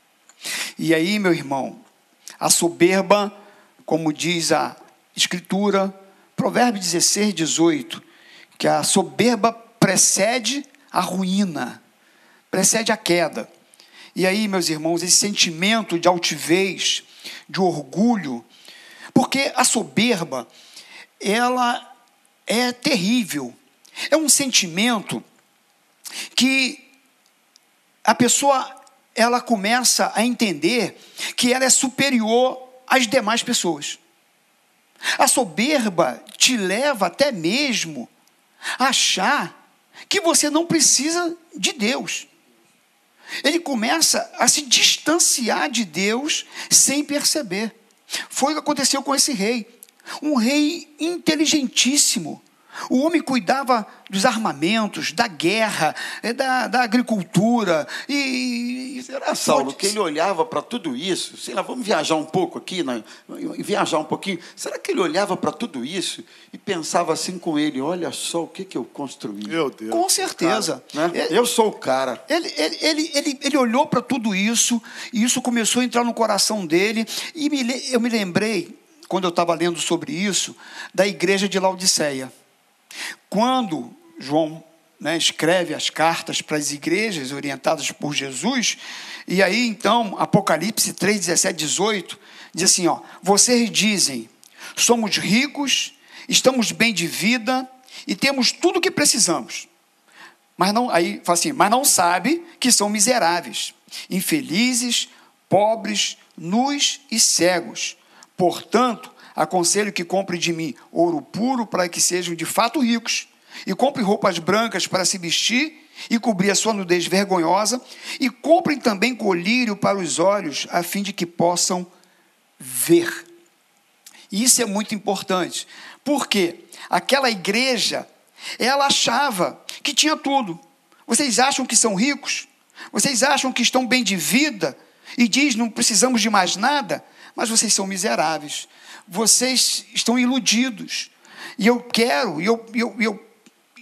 E aí, meu irmão, a soberba, como diz a Escritura, Provérbio 16, 18, que a soberba precede a ruína, precede a queda. E aí, meus irmãos, esse sentimento de altivez, de orgulho, porque a soberba, ela é terrível. É um sentimento que a pessoa ela começa a entender que ela é superior às demais pessoas. A soberba te leva até mesmo a achar que você não precisa de Deus. Ele começa a se distanciar de Deus sem perceber. Foi o que aconteceu com esse rei. Um rei inteligentíssimo, o homem cuidava dos armamentos, da guerra, eh, da, da agricultura. E, será, Saulo, que ele olhava para tudo isso? Sei lá, vamos viajar um pouco aqui, né? viajar um pouquinho. Será que ele olhava para tudo isso e pensava assim com ele: olha só o que, que eu construí? Meu Deus. Com certeza. Cara, né? eu sou o cara. Ele, ele, ele, ele, ele olhou para tudo isso e isso começou a entrar no coração dele. E me, eu me lembrei, quando eu estava lendo sobre isso, da igreja de Laodiceia. Quando João né, escreve as cartas para as igrejas orientadas por Jesus, e aí então, Apocalipse 3, 17, 18, diz assim: ó, vocês dizem, somos ricos, estamos bem de vida e temos tudo o que precisamos. Mas não, aí fala assim, mas não sabe que são miseráveis, infelizes, pobres, nus e cegos. Portanto, Aconselho que compre de mim ouro puro para que sejam de fato ricos, e compre roupas brancas para se vestir e cobrir a sua nudez vergonhosa, e comprem também colírio para os olhos, a fim de que possam ver. Isso é muito importante, porque aquela igreja, ela achava que tinha tudo. Vocês acham que são ricos? Vocês acham que estão bem de vida? E diz: não precisamos de mais nada? Mas vocês são miseráveis vocês estão iludidos. E eu quero, e eu, eu, eu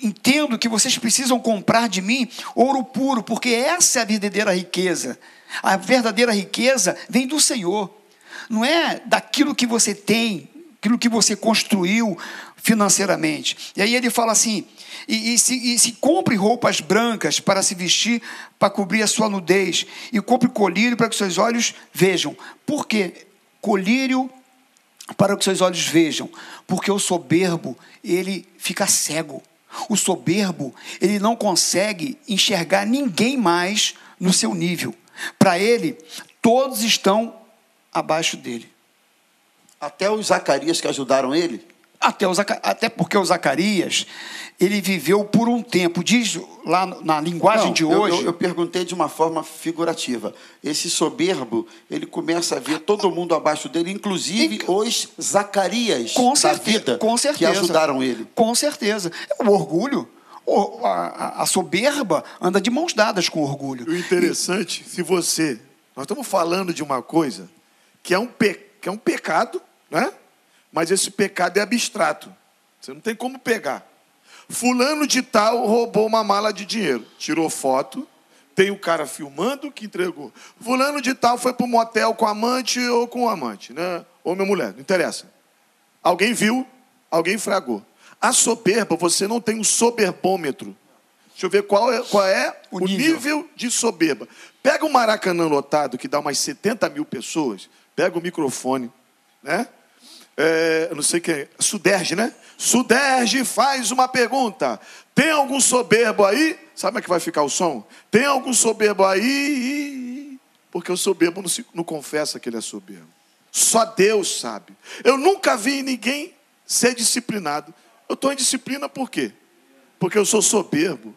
entendo que vocês precisam comprar de mim ouro puro, porque essa é a verdadeira riqueza. A verdadeira riqueza vem do Senhor, não é daquilo que você tem, aquilo que você construiu financeiramente. E aí ele fala assim: e, e, se, e se compre roupas brancas para se vestir, para cobrir a sua nudez, e compre colírio para que seus olhos vejam. Por quê? Colírio para que seus olhos vejam, porque o soberbo, ele fica cego. O soberbo, ele não consegue enxergar ninguém mais no seu nível. Para ele, todos estão abaixo dele. Até os Zacarias que ajudaram ele? Até, o até porque o Zacarias, ele viveu por um tempo. Diz lá na linguagem Não, de hoje. Eu, eu, eu, perguntei de uma forma figurativa. Esse soberbo, ele começa a ver todo mundo abaixo dele, inclusive e, os Zacarias com certeza, da vida com certeza, que ajudaram ele. Com certeza. O orgulho. A, a soberba anda de mãos dadas com orgulho. O interessante, se você. Nós estamos falando de uma coisa que é um, pe, que é um pecado, né? Mas esse pecado é abstrato. Você não tem como pegar. Fulano de tal roubou uma mala de dinheiro. Tirou foto, tem o cara filmando que entregou. Fulano de tal foi para o motel com amante ou com amante, né? Ou minha mulher, não interessa. Alguém viu, alguém fragou. A soberba, você não tem um soberbômetro. Deixa eu ver qual é, qual é o, o nível. nível. de soberba. Pega o Maracanã lotado, que dá umas 70 mil pessoas, pega o microfone, né? É, não sei quem é, Suderge, né? Suderge faz uma pergunta. Tem algum soberbo aí? Sabe como é que vai ficar o som? Tem algum soberbo aí? Porque o soberbo não, se, não confessa que ele é soberbo. Só Deus sabe. Eu nunca vi ninguém ser disciplinado. Eu estou em disciplina por quê? Porque eu sou soberbo.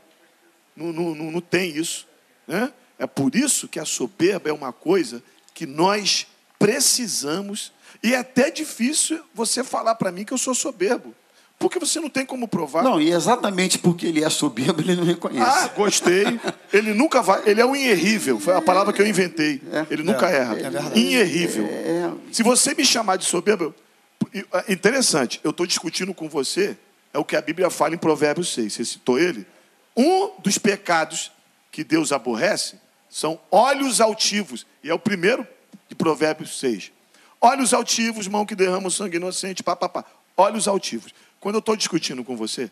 Não, não, não, não tem isso. Né? É por isso que a soberba é uma coisa que nós precisamos e é até difícil você falar para mim que eu sou soberbo. Porque você não tem como provar. Não, e exatamente porque ele é soberbo, ele não reconhece. Ah, gostei. Ele nunca vai. Ele é um inerrível. Foi a palavra que eu inventei. É, ele nunca é, erra. É verdade. Inerrível. É, Se você me chamar de soberbo. É interessante, eu estou discutindo com você, é o que a Bíblia fala em Provérbios 6. Você citou ele? Um dos pecados que Deus aborrece são olhos altivos. E é o primeiro de Provérbios 6. Olhos altivos, mão que derrama o sangue inocente, papapá. Olhos altivos. Quando eu estou discutindo com você,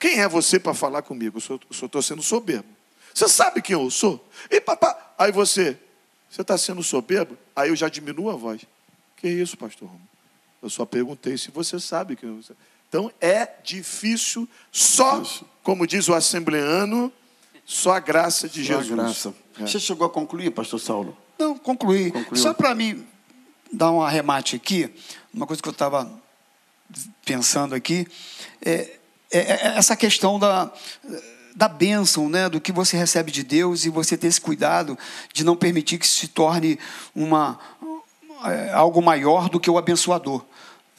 quem é você para falar comigo? Eu estou sendo soberbo. Você sabe quem eu sou? E papá, aí você, você está sendo soberbo? Aí eu já diminuo a voz. Que isso, pastor Romo? Eu só perguntei se você sabe quem eu sou. Então é difícil, só, como diz o assembleano, só a graça de Só a Jesus. graça. É. Você chegou a concluir, pastor Saulo? Não, concluí. Concluiu. Só para mim dar um arremate aqui, uma coisa que eu estava pensando aqui, é, é- é essa questão da, da bênção, né, do que você recebe de Deus e você ter esse cuidado de não permitir que se torne uma, é, algo maior do que o abençoador.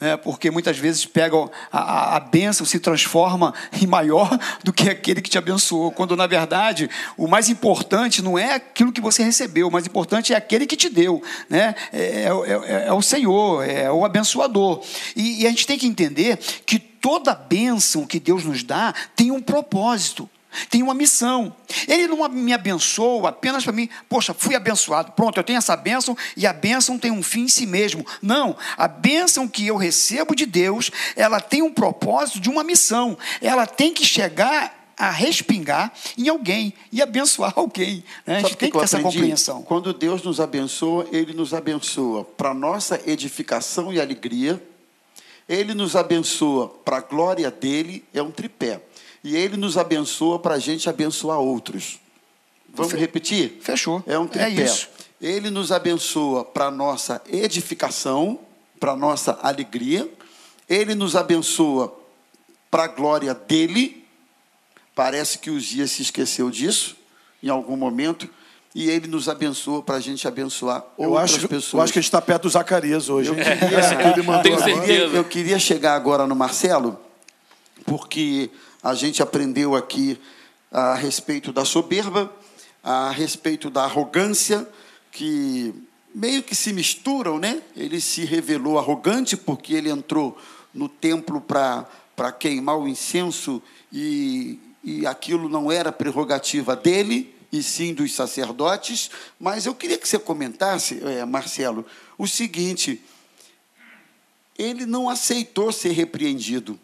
Né, porque muitas vezes pegam a, a, a bênção, se transforma em maior do que aquele que te abençoou, quando na verdade o mais importante não é aquilo que você recebeu, o mais importante é aquele que te deu, né? é, é- é- é o Senhor, é o abençoador. E, e a gente tem que entender que toda bênção que Deus nos dá tem um propósito. Tem uma missão. Ele não me abençoa apenas para mim, poxa, fui abençoado, pronto, eu tenho essa bênção e a bênção tem um fim em si mesmo. Não, a bênção que eu recebo de Deus, ela tem um propósito de uma missão. Ela tem que chegar a respingar em alguém e abençoar alguém. né? A gente tem que eu ter essa compreensão. Quando Deus nos abençoa, Ele nos abençoa para nossa edificação e alegria. Ele nos abençoa para a glória dele, é um tripé. E Ele nos abençoa para a gente abençoar outros. Vamos repetir? Fechou. É um tripé. É isso. Ele nos abençoa para nossa edificação, para nossa alegria. Ele nos abençoa para a glória dele. Parece que os dias se esqueceu disso em algum momento. E ele nos abençoa para a gente abençoar Eu outras acho, pessoas. eu acho que a gente está perto do Zacarias hoje. Eu queria- Essa que ele mandou Tenho agora. certeza. eu queria chegar agora no Marcelo, porque a gente aprendeu aqui a respeito da soberba, a respeito da arrogância, que meio que se misturam, né? Ele se revelou arrogante porque ele entrou no templo para queimar o incenso e, e aquilo não era prerrogativa dele, e sim dos sacerdotes. Mas eu queria que você comentasse, eh, Marcelo, o seguinte: ele não aceitou ser repreendido.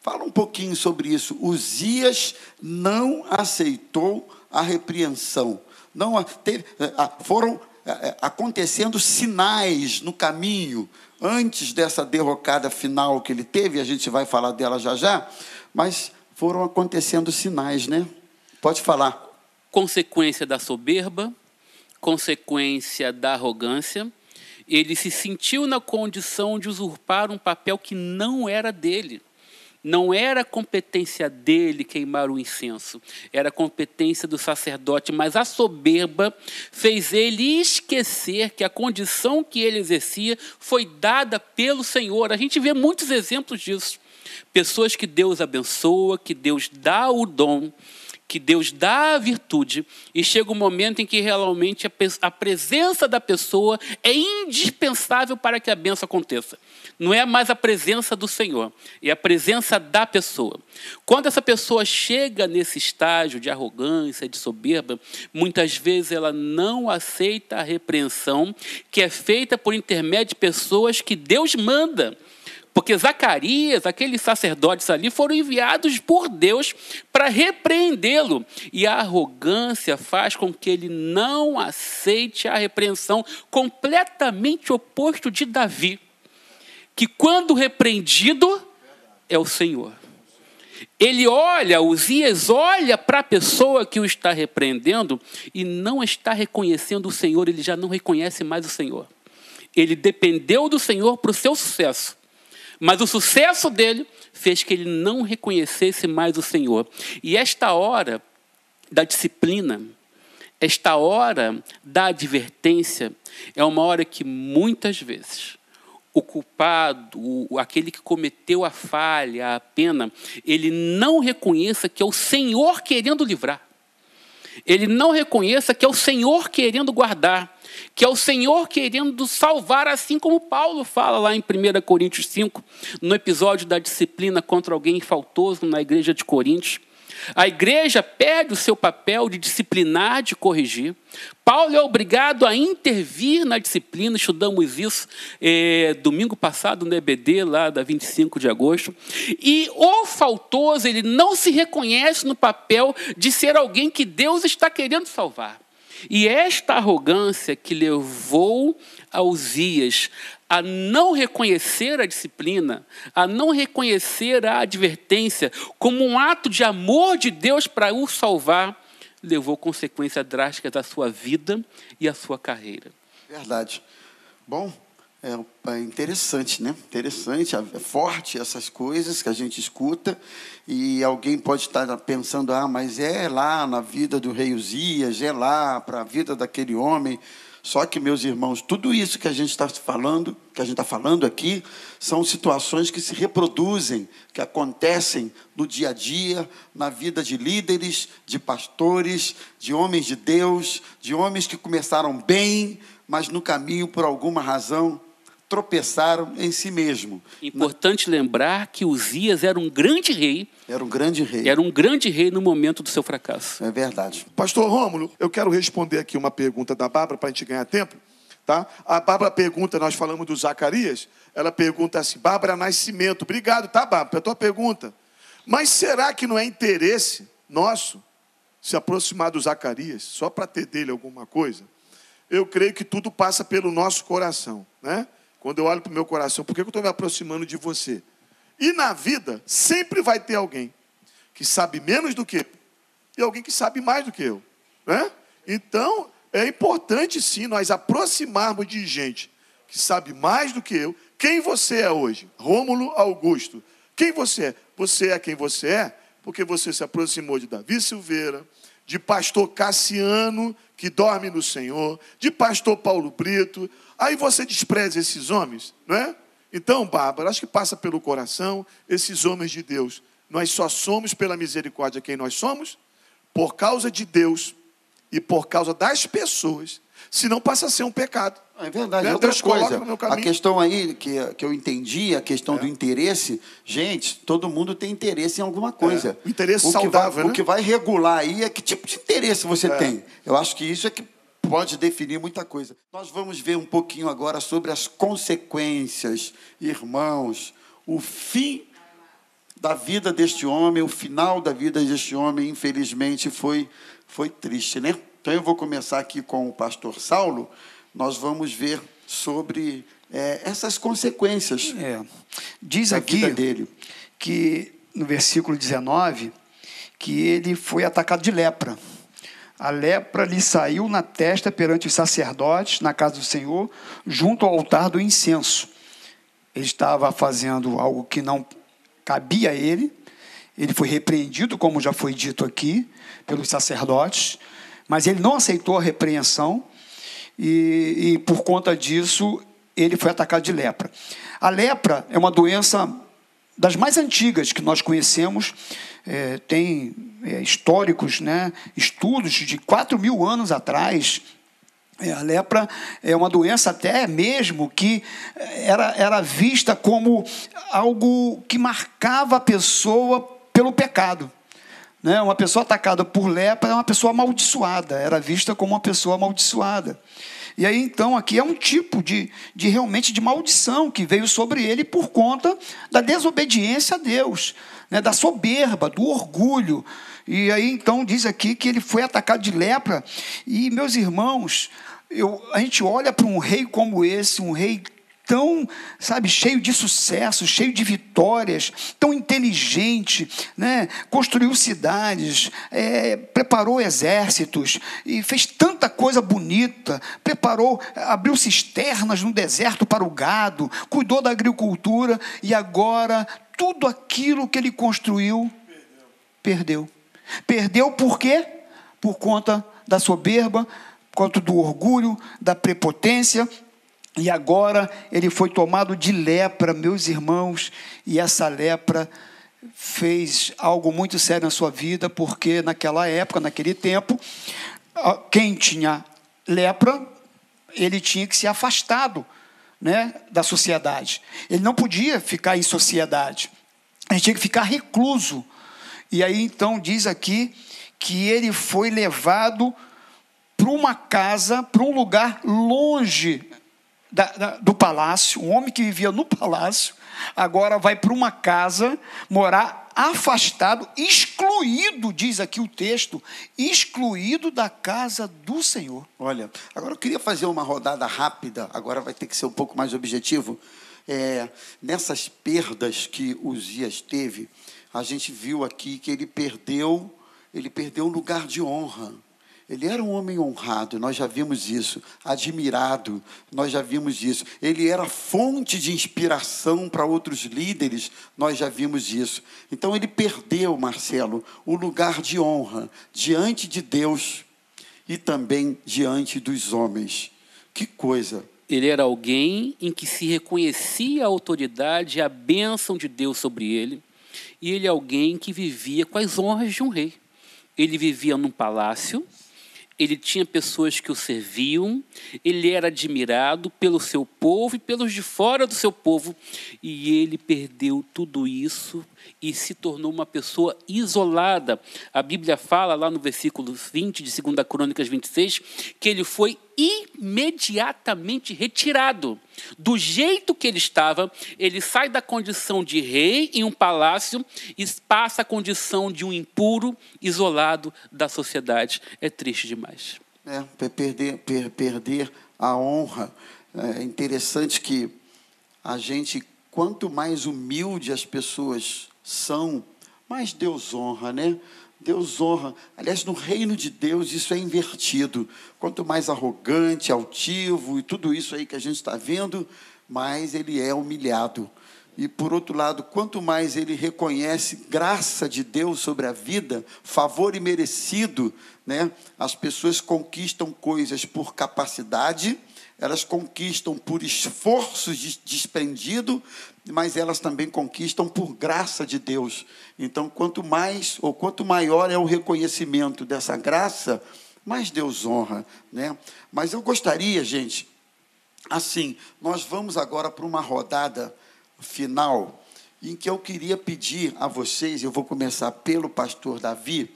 Fala um pouquinho sobre isso. Uzias não aceitou a repreensão. Não teve, ah, foram eh, eh, acontecendo sinais no caminho antes dessa derrocada final que ele teve. A gente vai falar dela já já, mas foram acontecendo sinais, né? Pode falar. consequência da soberba, consequência da arrogância. Ele se sentiu na condição de usurpar um papel que não era dele. Não era competência dele queimar o incenso, era competência do sacerdote, mas a soberba fez ele esquecer que a condição que ele exercia foi dada pelo Senhor. A gente vê muitos exemplos disso. Pessoas que Deus abençoa, que Deus dá o dom, que Deus dá a virtude e chega um momento em que realmente a presença da pessoa é indispensável para que a benção aconteça. Não é mais a presença do Senhor, é a presença da pessoa. Quando essa pessoa chega nesse estágio de arrogância, de soberba, muitas vezes ela não aceita a repreensão que é feita por intermédio de pessoas que Deus manda. Porque Zacarias, aqueles sacerdotes ali, foram enviados por Deus para repreendê-lo. E a arrogância faz com que ele não aceite a repreensão, completamente oposto de Davi, que quando repreendido é o Senhor. Ele olha, Uzias olha para a pessoa que o está repreendendo e não está reconhecendo o Senhor, ele já não reconhece mais o Senhor. Ele dependeu do Senhor para o seu sucesso. Mas o sucesso dele fez que ele não reconhecesse mais o Senhor. E esta hora da disciplina, esta hora da advertência, é uma hora que muitas vezes o culpado, aquele que cometeu a falha, a pena, ele não reconheça que é o Senhor querendo livrar. Ele não reconheça que é o Senhor querendo guardar, que é o Senhor querendo salvar, assim como Paulo fala lá em 1 Coríntios 5, no episódio da disciplina contra alguém faltoso na igreja de Coríntios. A igreja perde o seu papel de disciplinar, de corrigir. Paulo é obrigado a intervir na disciplina, estudamos isso é, domingo passado no EBD, lá da 25 de agosto. E o faltoso, ele não se reconhece no papel de ser alguém que Deus está querendo salvar. E esta arrogância que levou a Uzias a não reconhecer a disciplina, a não reconhecer a advertência como um ato de amor de Deus para o salvar, levou consequências drásticas à sua vida e à sua carreira. Verdade. Bom, é, é interessante, né? Interessante, é forte essas coisas que a gente escuta e alguém pode estar pensando, ah, mas é lá na vida do rei Uzias, é lá para a vida daquele homem. Só que, meus irmãos, tudo isso que a gente está falando, que a gente está falando aqui, são situações que se reproduzem, que acontecem no dia a dia, na vida de líderes, de pastores, de homens de Deus, de homens que começaram bem, mas no caminho, por alguma razão, tropeçaram em si mesmo. Importante Na... lembrar que Uzias era um grande rei. Era um grande rei. Era um grande rei no momento do seu fracasso. É verdade. Pastor Rômulo, eu quero responder aqui uma pergunta da Bárbara para a gente ganhar tempo. Tá? A Bárbara pergunta, nós falamos do Zacarias, ela pergunta assim, Bárbara Nascimento, obrigado, tá, Bárbara, pela tua pergunta. Mas será que não é interesse nosso se aproximar do Zacarias, só para ter dele alguma coisa? Eu creio que tudo passa pelo nosso coração, né? Quando eu olho para o meu coração, por que eu estou me aproximando de você? E na vida, sempre vai ter alguém que sabe menos do que eu e alguém que sabe mais do que eu. Né? Então, é importante sim nós aproximarmos de gente que sabe mais do que eu. Quem você é hoje? Rômulo Augusto. Quem você é? Você é quem você é porque você se aproximou de Davi Silveira, de pastor Cassiano, que dorme no Senhor, de pastor Paulo Brito, Aí você despreza esses homens, não é? Então, Bárbara, acho que passa pelo coração esses homens de Deus. Nós só somos pela misericórdia quem nós somos, por causa de Deus e por causa das pessoas, senão passa a ser um pecado. É verdade. Né? Outra coisa, a questão aí que, que eu entendi, a questão é. do interesse, gente, todo mundo tem interesse em alguma coisa. É. Interesse o saudável, vai, né? O que vai regular aí é que tipo de interesse você é. tem. Eu acho que isso é que pode definir muita coisa. Nós vamos ver um pouquinho agora sobre as consequências, irmãos, o fim da vida deste homem, o final da vida deste homem, infelizmente, foi, foi triste, né? Então eu vou começar aqui com o pastor Saulo, nós vamos ver sobre é, essas consequências. É. Diz aqui dele. que no versículo 19 que ele foi atacado de lepra a lepra lhe saiu na testa perante os sacerdotes na casa do Senhor, junto ao altar do incenso. Ele estava fazendo algo que não cabia a ele. Ele foi repreendido, como já foi dito aqui, pelos sacerdotes, mas ele não aceitou a repreensão e, e por conta disso ele foi atacado de lepra. A lepra é uma doença das mais antigas que nós conhecemos, é, tem é, históricos, né, estudos de 4 mil anos atrás. É, a lepra é uma doença até mesmo que era, era vista como algo que marcava a pessoa pelo pecado. Né? Uma pessoa atacada por lepra é uma pessoa amaldiçoada, era vista como uma pessoa amaldiçoada. E aí, então, aqui é um tipo de, de realmente de maldição que veio sobre ele por conta da desobediência a Deus, né, da soberba, do orgulho. E aí, então, diz aqui que ele foi atacado de lepra. E, meus irmãos, eu, a gente olha para um rei como esse, um rei tão, sabe, cheio de sucesso, cheio de vitórias, tão inteligente, né? construiu cidades, é, preparou exércitos e fez tanta coisa bonita, preparou, abriu cisternas no deserto para o gado, cuidou da agricultura e agora tudo aquilo que ele construiu perdeu. Perdeu por quê? Por conta da soberba, por conta do orgulho, da prepotência, e agora ele foi tomado de lepra, meus irmãos, e essa lepra fez algo muito sério na sua vida, porque naquela época, naquele tempo, quem tinha lepra, ele tinha que ser afastado né, da sociedade. Ele não podia ficar em sociedade. Ele tinha que ficar recluso. E aí então diz aqui que ele foi levado para uma casa, para um lugar longe da, da, do palácio, um homem que vivia no palácio, agora vai para uma casa morar afastado, excluído, diz aqui o texto, excluído da casa do Senhor. Olha, agora eu queria fazer uma rodada rápida, agora vai ter que ser um pouco mais objetivo. É, nessas perdas que Uzias teve, a gente viu aqui que ele perdeu, ele perdeu um lugar de honra. Ele era um homem honrado, nós já vimos isso, admirado, nós já vimos isso. Ele era fonte de inspiração para outros líderes, nós já vimos isso. Então ele perdeu, Marcelo, o lugar de honra diante de Deus e também diante dos homens. Que coisa! Ele era alguém em que se reconhecia a autoridade e a bênção de Deus sobre ele, e ele é alguém que vivia com as honras de um rei. Ele vivia num palácio, ele tinha pessoas que o serviam, ele era admirado pelo seu povo e pelos de fora do seu povo, e ele perdeu tudo isso e se tornou uma pessoa isolada. A Bíblia fala lá no versículo 20 de 2 Crônicas 26 que ele foi imediatamente retirado. Do jeito que ele estava, ele sai da condição de rei em um palácio e passa a condição de um impuro, isolado da sociedade. É triste demais. É, perder, per, perder a honra. É interessante que a gente, quanto mais humilde as pessoas são, mais Deus honra, né? Deus honra. Aliás, no reino de Deus isso é invertido. Quanto mais arrogante, altivo e tudo isso aí que a gente está vendo, mais ele é humilhado. E por outro lado, quanto mais ele reconhece graça de Deus sobre a vida, favor imerecido, né? As pessoas conquistam coisas por capacidade, elas conquistam por esforço desprendido, mas elas também conquistam por graça de Deus. Então, quanto mais ou quanto maior é o reconhecimento dessa graça, mais Deus honra, né? Mas eu gostaria, gente, assim, nós vamos agora para uma rodada final em que eu queria pedir a vocês, eu vou começar pelo pastor Davi,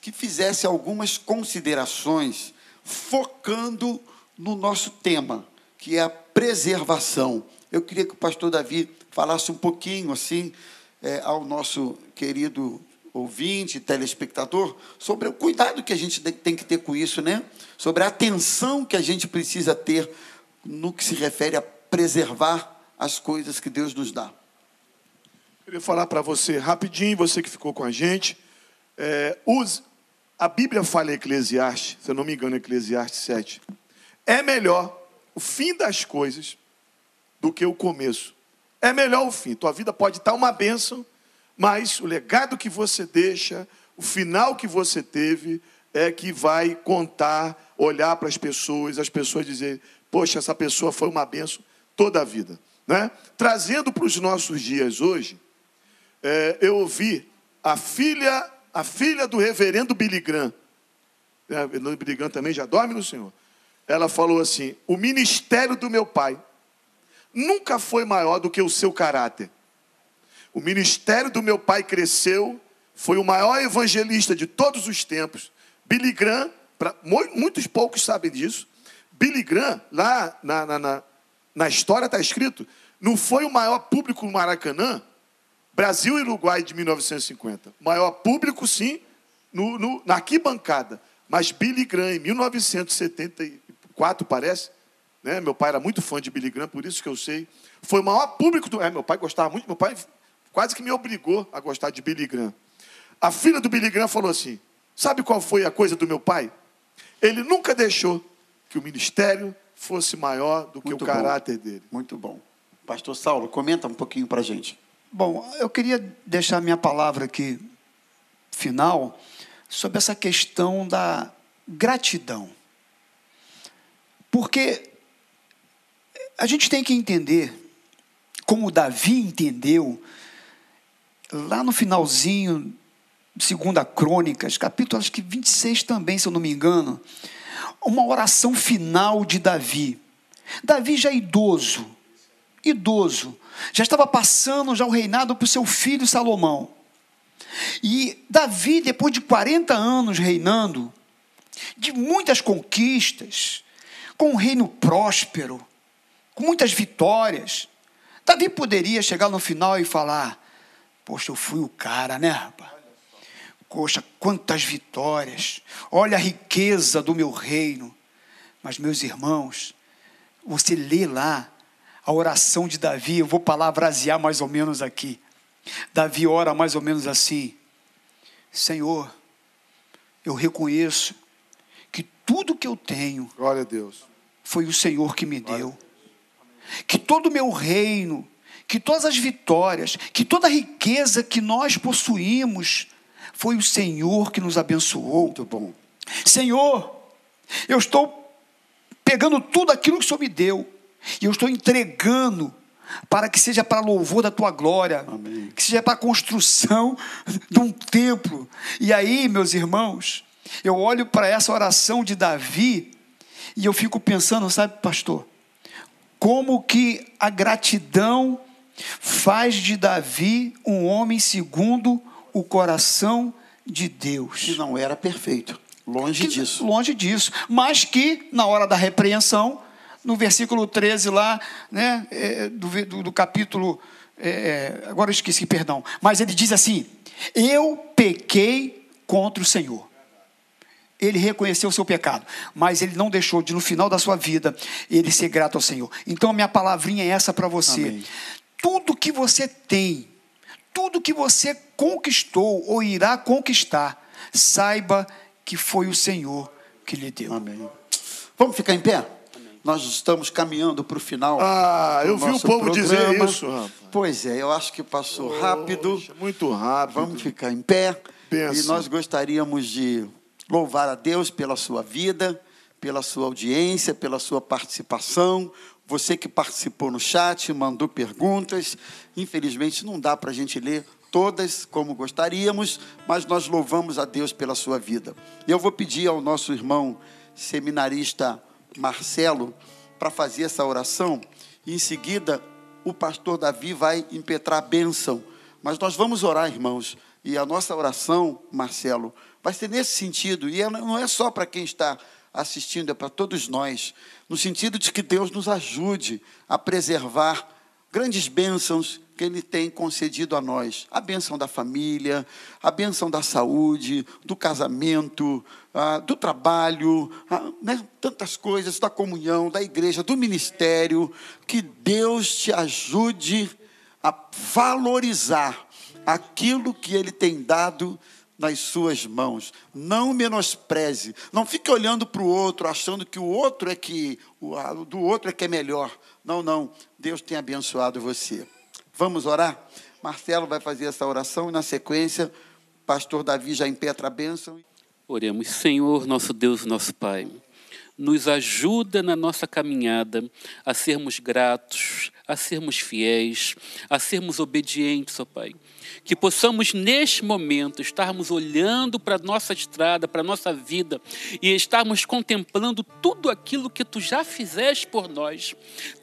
que fizesse algumas considerações focando no nosso tema, que é a preservação. Eu queria que o pastor Davi falasse um pouquinho assim é, ao nosso querido ouvinte, telespectador, sobre o cuidado que a gente tem que ter com isso, né? Sobre a atenção que a gente precisa ter no que se refere a preservar as coisas que Deus nos dá. Queria falar para você rapidinho, você que ficou com a gente. É, use, a Bíblia fala em Eclesiastes, se eu não me engano, Eclesiastes 7. É melhor o fim das coisas do que o começo. É melhor o fim. Tua vida pode estar uma bênção, mas o legado que você deixa, o final que você teve, é que vai contar, olhar para as pessoas, as pessoas dizer, poxa, essa pessoa foi uma bênção toda a vida. Né? Trazendo para os nossos dias hoje, é, eu ouvi a filha, a filha do reverendo Billy Graham, é, o Billy Graham também já dorme no Senhor. Ela falou assim: o ministério do meu pai nunca foi maior do que o seu caráter. O ministério do meu pai cresceu, foi o maior evangelista de todos os tempos. Billy Graham, pra, muitos poucos sabem disso. Billy Graham, lá na, na, na, na história está escrito, não foi o maior público no Maracanã, Brasil e Uruguai de 1950. Maior público, sim, no, no, na arquibancada. Mas Billy Graham, em 1974, parece, né? Meu pai era muito fã de Billy Graham, por isso que eu sei. Foi o maior público do. É, meu pai gostava muito, meu pai quase que me obrigou a gostar de Billy Graham. A filha do Billy Graham falou assim: Sabe qual foi a coisa do meu pai? Ele nunca deixou que o ministério fosse maior do que muito o caráter bom. dele. Muito bom. Pastor Saulo, comenta um pouquinho para a gente. Bom, eu queria deixar minha palavra aqui, final, sobre essa questão da gratidão. Porque a gente tem que entender, como Davi entendeu, lá no finalzinho, segunda Crônicas, capítulo acho que 26 também, se eu não me engano, uma oração final de Davi. Davi já idoso, idoso, já estava passando já o reinado para o seu filho Salomão. E Davi, depois de 40 anos reinando, de muitas conquistas, com um reino próspero, com muitas vitórias, Davi poderia chegar no final e falar: Poxa, eu fui o cara, né, rapaz? Poxa, quantas vitórias, olha a riqueza do meu reino. Mas, meus irmãos, você lê lá a oração de Davi, eu vou palavrasear mais ou menos aqui. Davi ora mais ou menos assim: Senhor, eu reconheço que tudo que eu tenho, glória a Deus, foi o Senhor que me deu. Que todo o meu reino, que todas as vitórias, que toda a riqueza que nós possuímos, foi o Senhor que nos abençoou. Muito bom. Senhor, eu estou pegando tudo aquilo que o Senhor me deu e eu estou entregando para que seja para louvor da tua glória, Amém. que seja para a construção de um templo. E aí, meus irmãos, eu olho para essa oração de Davi e eu fico pensando, sabe, pastor, como que a gratidão faz de Davi um homem segundo o coração de Deus. Que não era perfeito. Longe Que- disso. Longe disso. Mas que, na hora da repreensão, no versículo 13 lá, né, é, do, do- do capítulo. é, agora eu esqueci, perdão. Mas ele diz assim: Eu pequei contra o Senhor. Ele reconheceu o seu pecado, mas ele não deixou de, no final da sua vida, ele ser grato ao Senhor. Então, a minha palavrinha é essa para você. Amém. Tudo que você tem, tudo que você conquistou ou irá conquistar, saiba que foi o Senhor que lhe deu. Amém. Vamos ficar em pé? Nós estamos caminhando para o final. Ah, eu vi o povo dizer programa. isso, rapaz. Pois é, eu acho que passou rápido. Poxa, muito rápido. Vamos ficar em pé. Benção. E nós gostaríamos de louvar a Deus pela sua vida, pela sua audiência, pela sua participação. Você que participou no chat, mandou perguntas. Infelizmente, não dá para a gente ler todas como gostaríamos, mas nós louvamos a Deus pela sua vida. Eu vou pedir ao nosso irmão seminarista Marcelo para fazer essa oração. Em seguida, o pastor Davi vai impetrar a bênção. Mas nós vamos orar, irmãos. E a nossa oração, Marcelo, vai ser nesse sentido. E é- não é só para quem está assistindo, é para todos nós. No sentido de que Deus nos ajude a preservar grandes bênçãos que Ele tem concedido a nós. A bênção da família, a bênção da saúde, do casamento, ah, do trabalho, ah, né, tantas coisas, da comunhão, da igreja, do ministério. Que Deus te ajude a valorizar aquilo que Ele tem dado nas suas mãos. Não menospreze. Não fique olhando para o outro, achando que o outro é que o do outro é que é melhor. Não, não. Deus tem abençoado você. Vamos orar? Marcelo vai fazer essa oração e na sequência, pastor Davi já impetra a bênção. Oremos, Senhor, nosso Deus, nosso Pai, nos ajuda na nossa caminhada a sermos gratos, a sermos fiéis, a sermos obedientes, ó Pai. Que possamos, neste momento, estarmos olhando para a nossa estrada, para a nossa vida e estarmos contemplando tudo aquilo que Tu já fizeste por nós.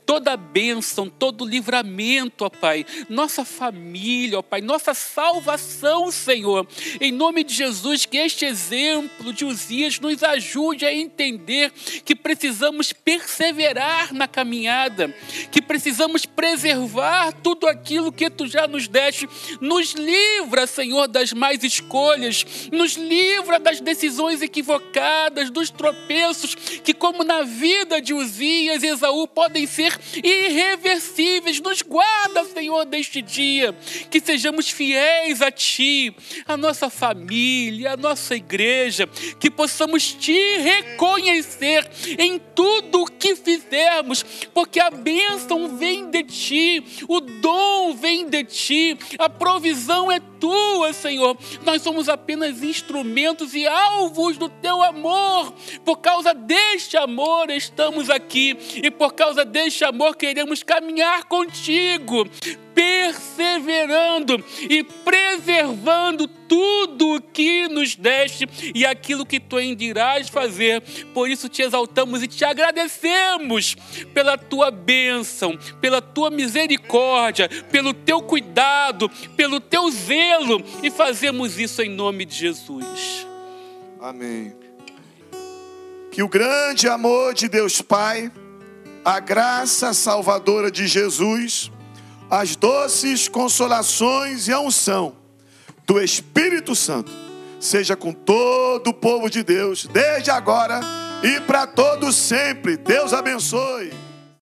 Toda a bênção, todo o livramento, ó Pai, nossa família, ó Pai, nossa salvação, Senhor. Em nome de Jesus, que este exemplo de Uzias nos ajude a entender que precisamos perseverar na caminhada, que precisamos preservar tudo aquilo que Tu já nos deste. Nos livra, Senhor, das más escolhas, nos livra das decisões equivocadas, dos tropeços que, como na vida de Uzias e Esaú, podem ser irreversíveis. Nos guarda, Senhor, deste dia, que sejamos fiéis a Ti, a nossa família, a nossa igreja, que possamos Te reconhecer em tudo o que fizermos, porque a bênção vem de Ti, o dom vem de Ti, a provisão é Tua, Senhor. Nós somos apenas instrumentos e alvos do Teu amor. Por causa deste amor estamos aqui e por causa deste amor queremos caminhar contigo, perseverando e preservando tudo o que nos deste e aquilo que tu ainda irás fazer. Por isso te exaltamos e te agradecemos pela tua bênção, pela tua misericórdia, pelo teu cuidado, pelo teu zelo e fazemos isso em nome de Jesus. Amém. Que o grande amor de Deus Pai, a graça salvadora de Jesus, as doces consolações e a unção do Espírito Santo seja com todo o povo de Deus, desde agora e para todos sempre. Deus abençoe.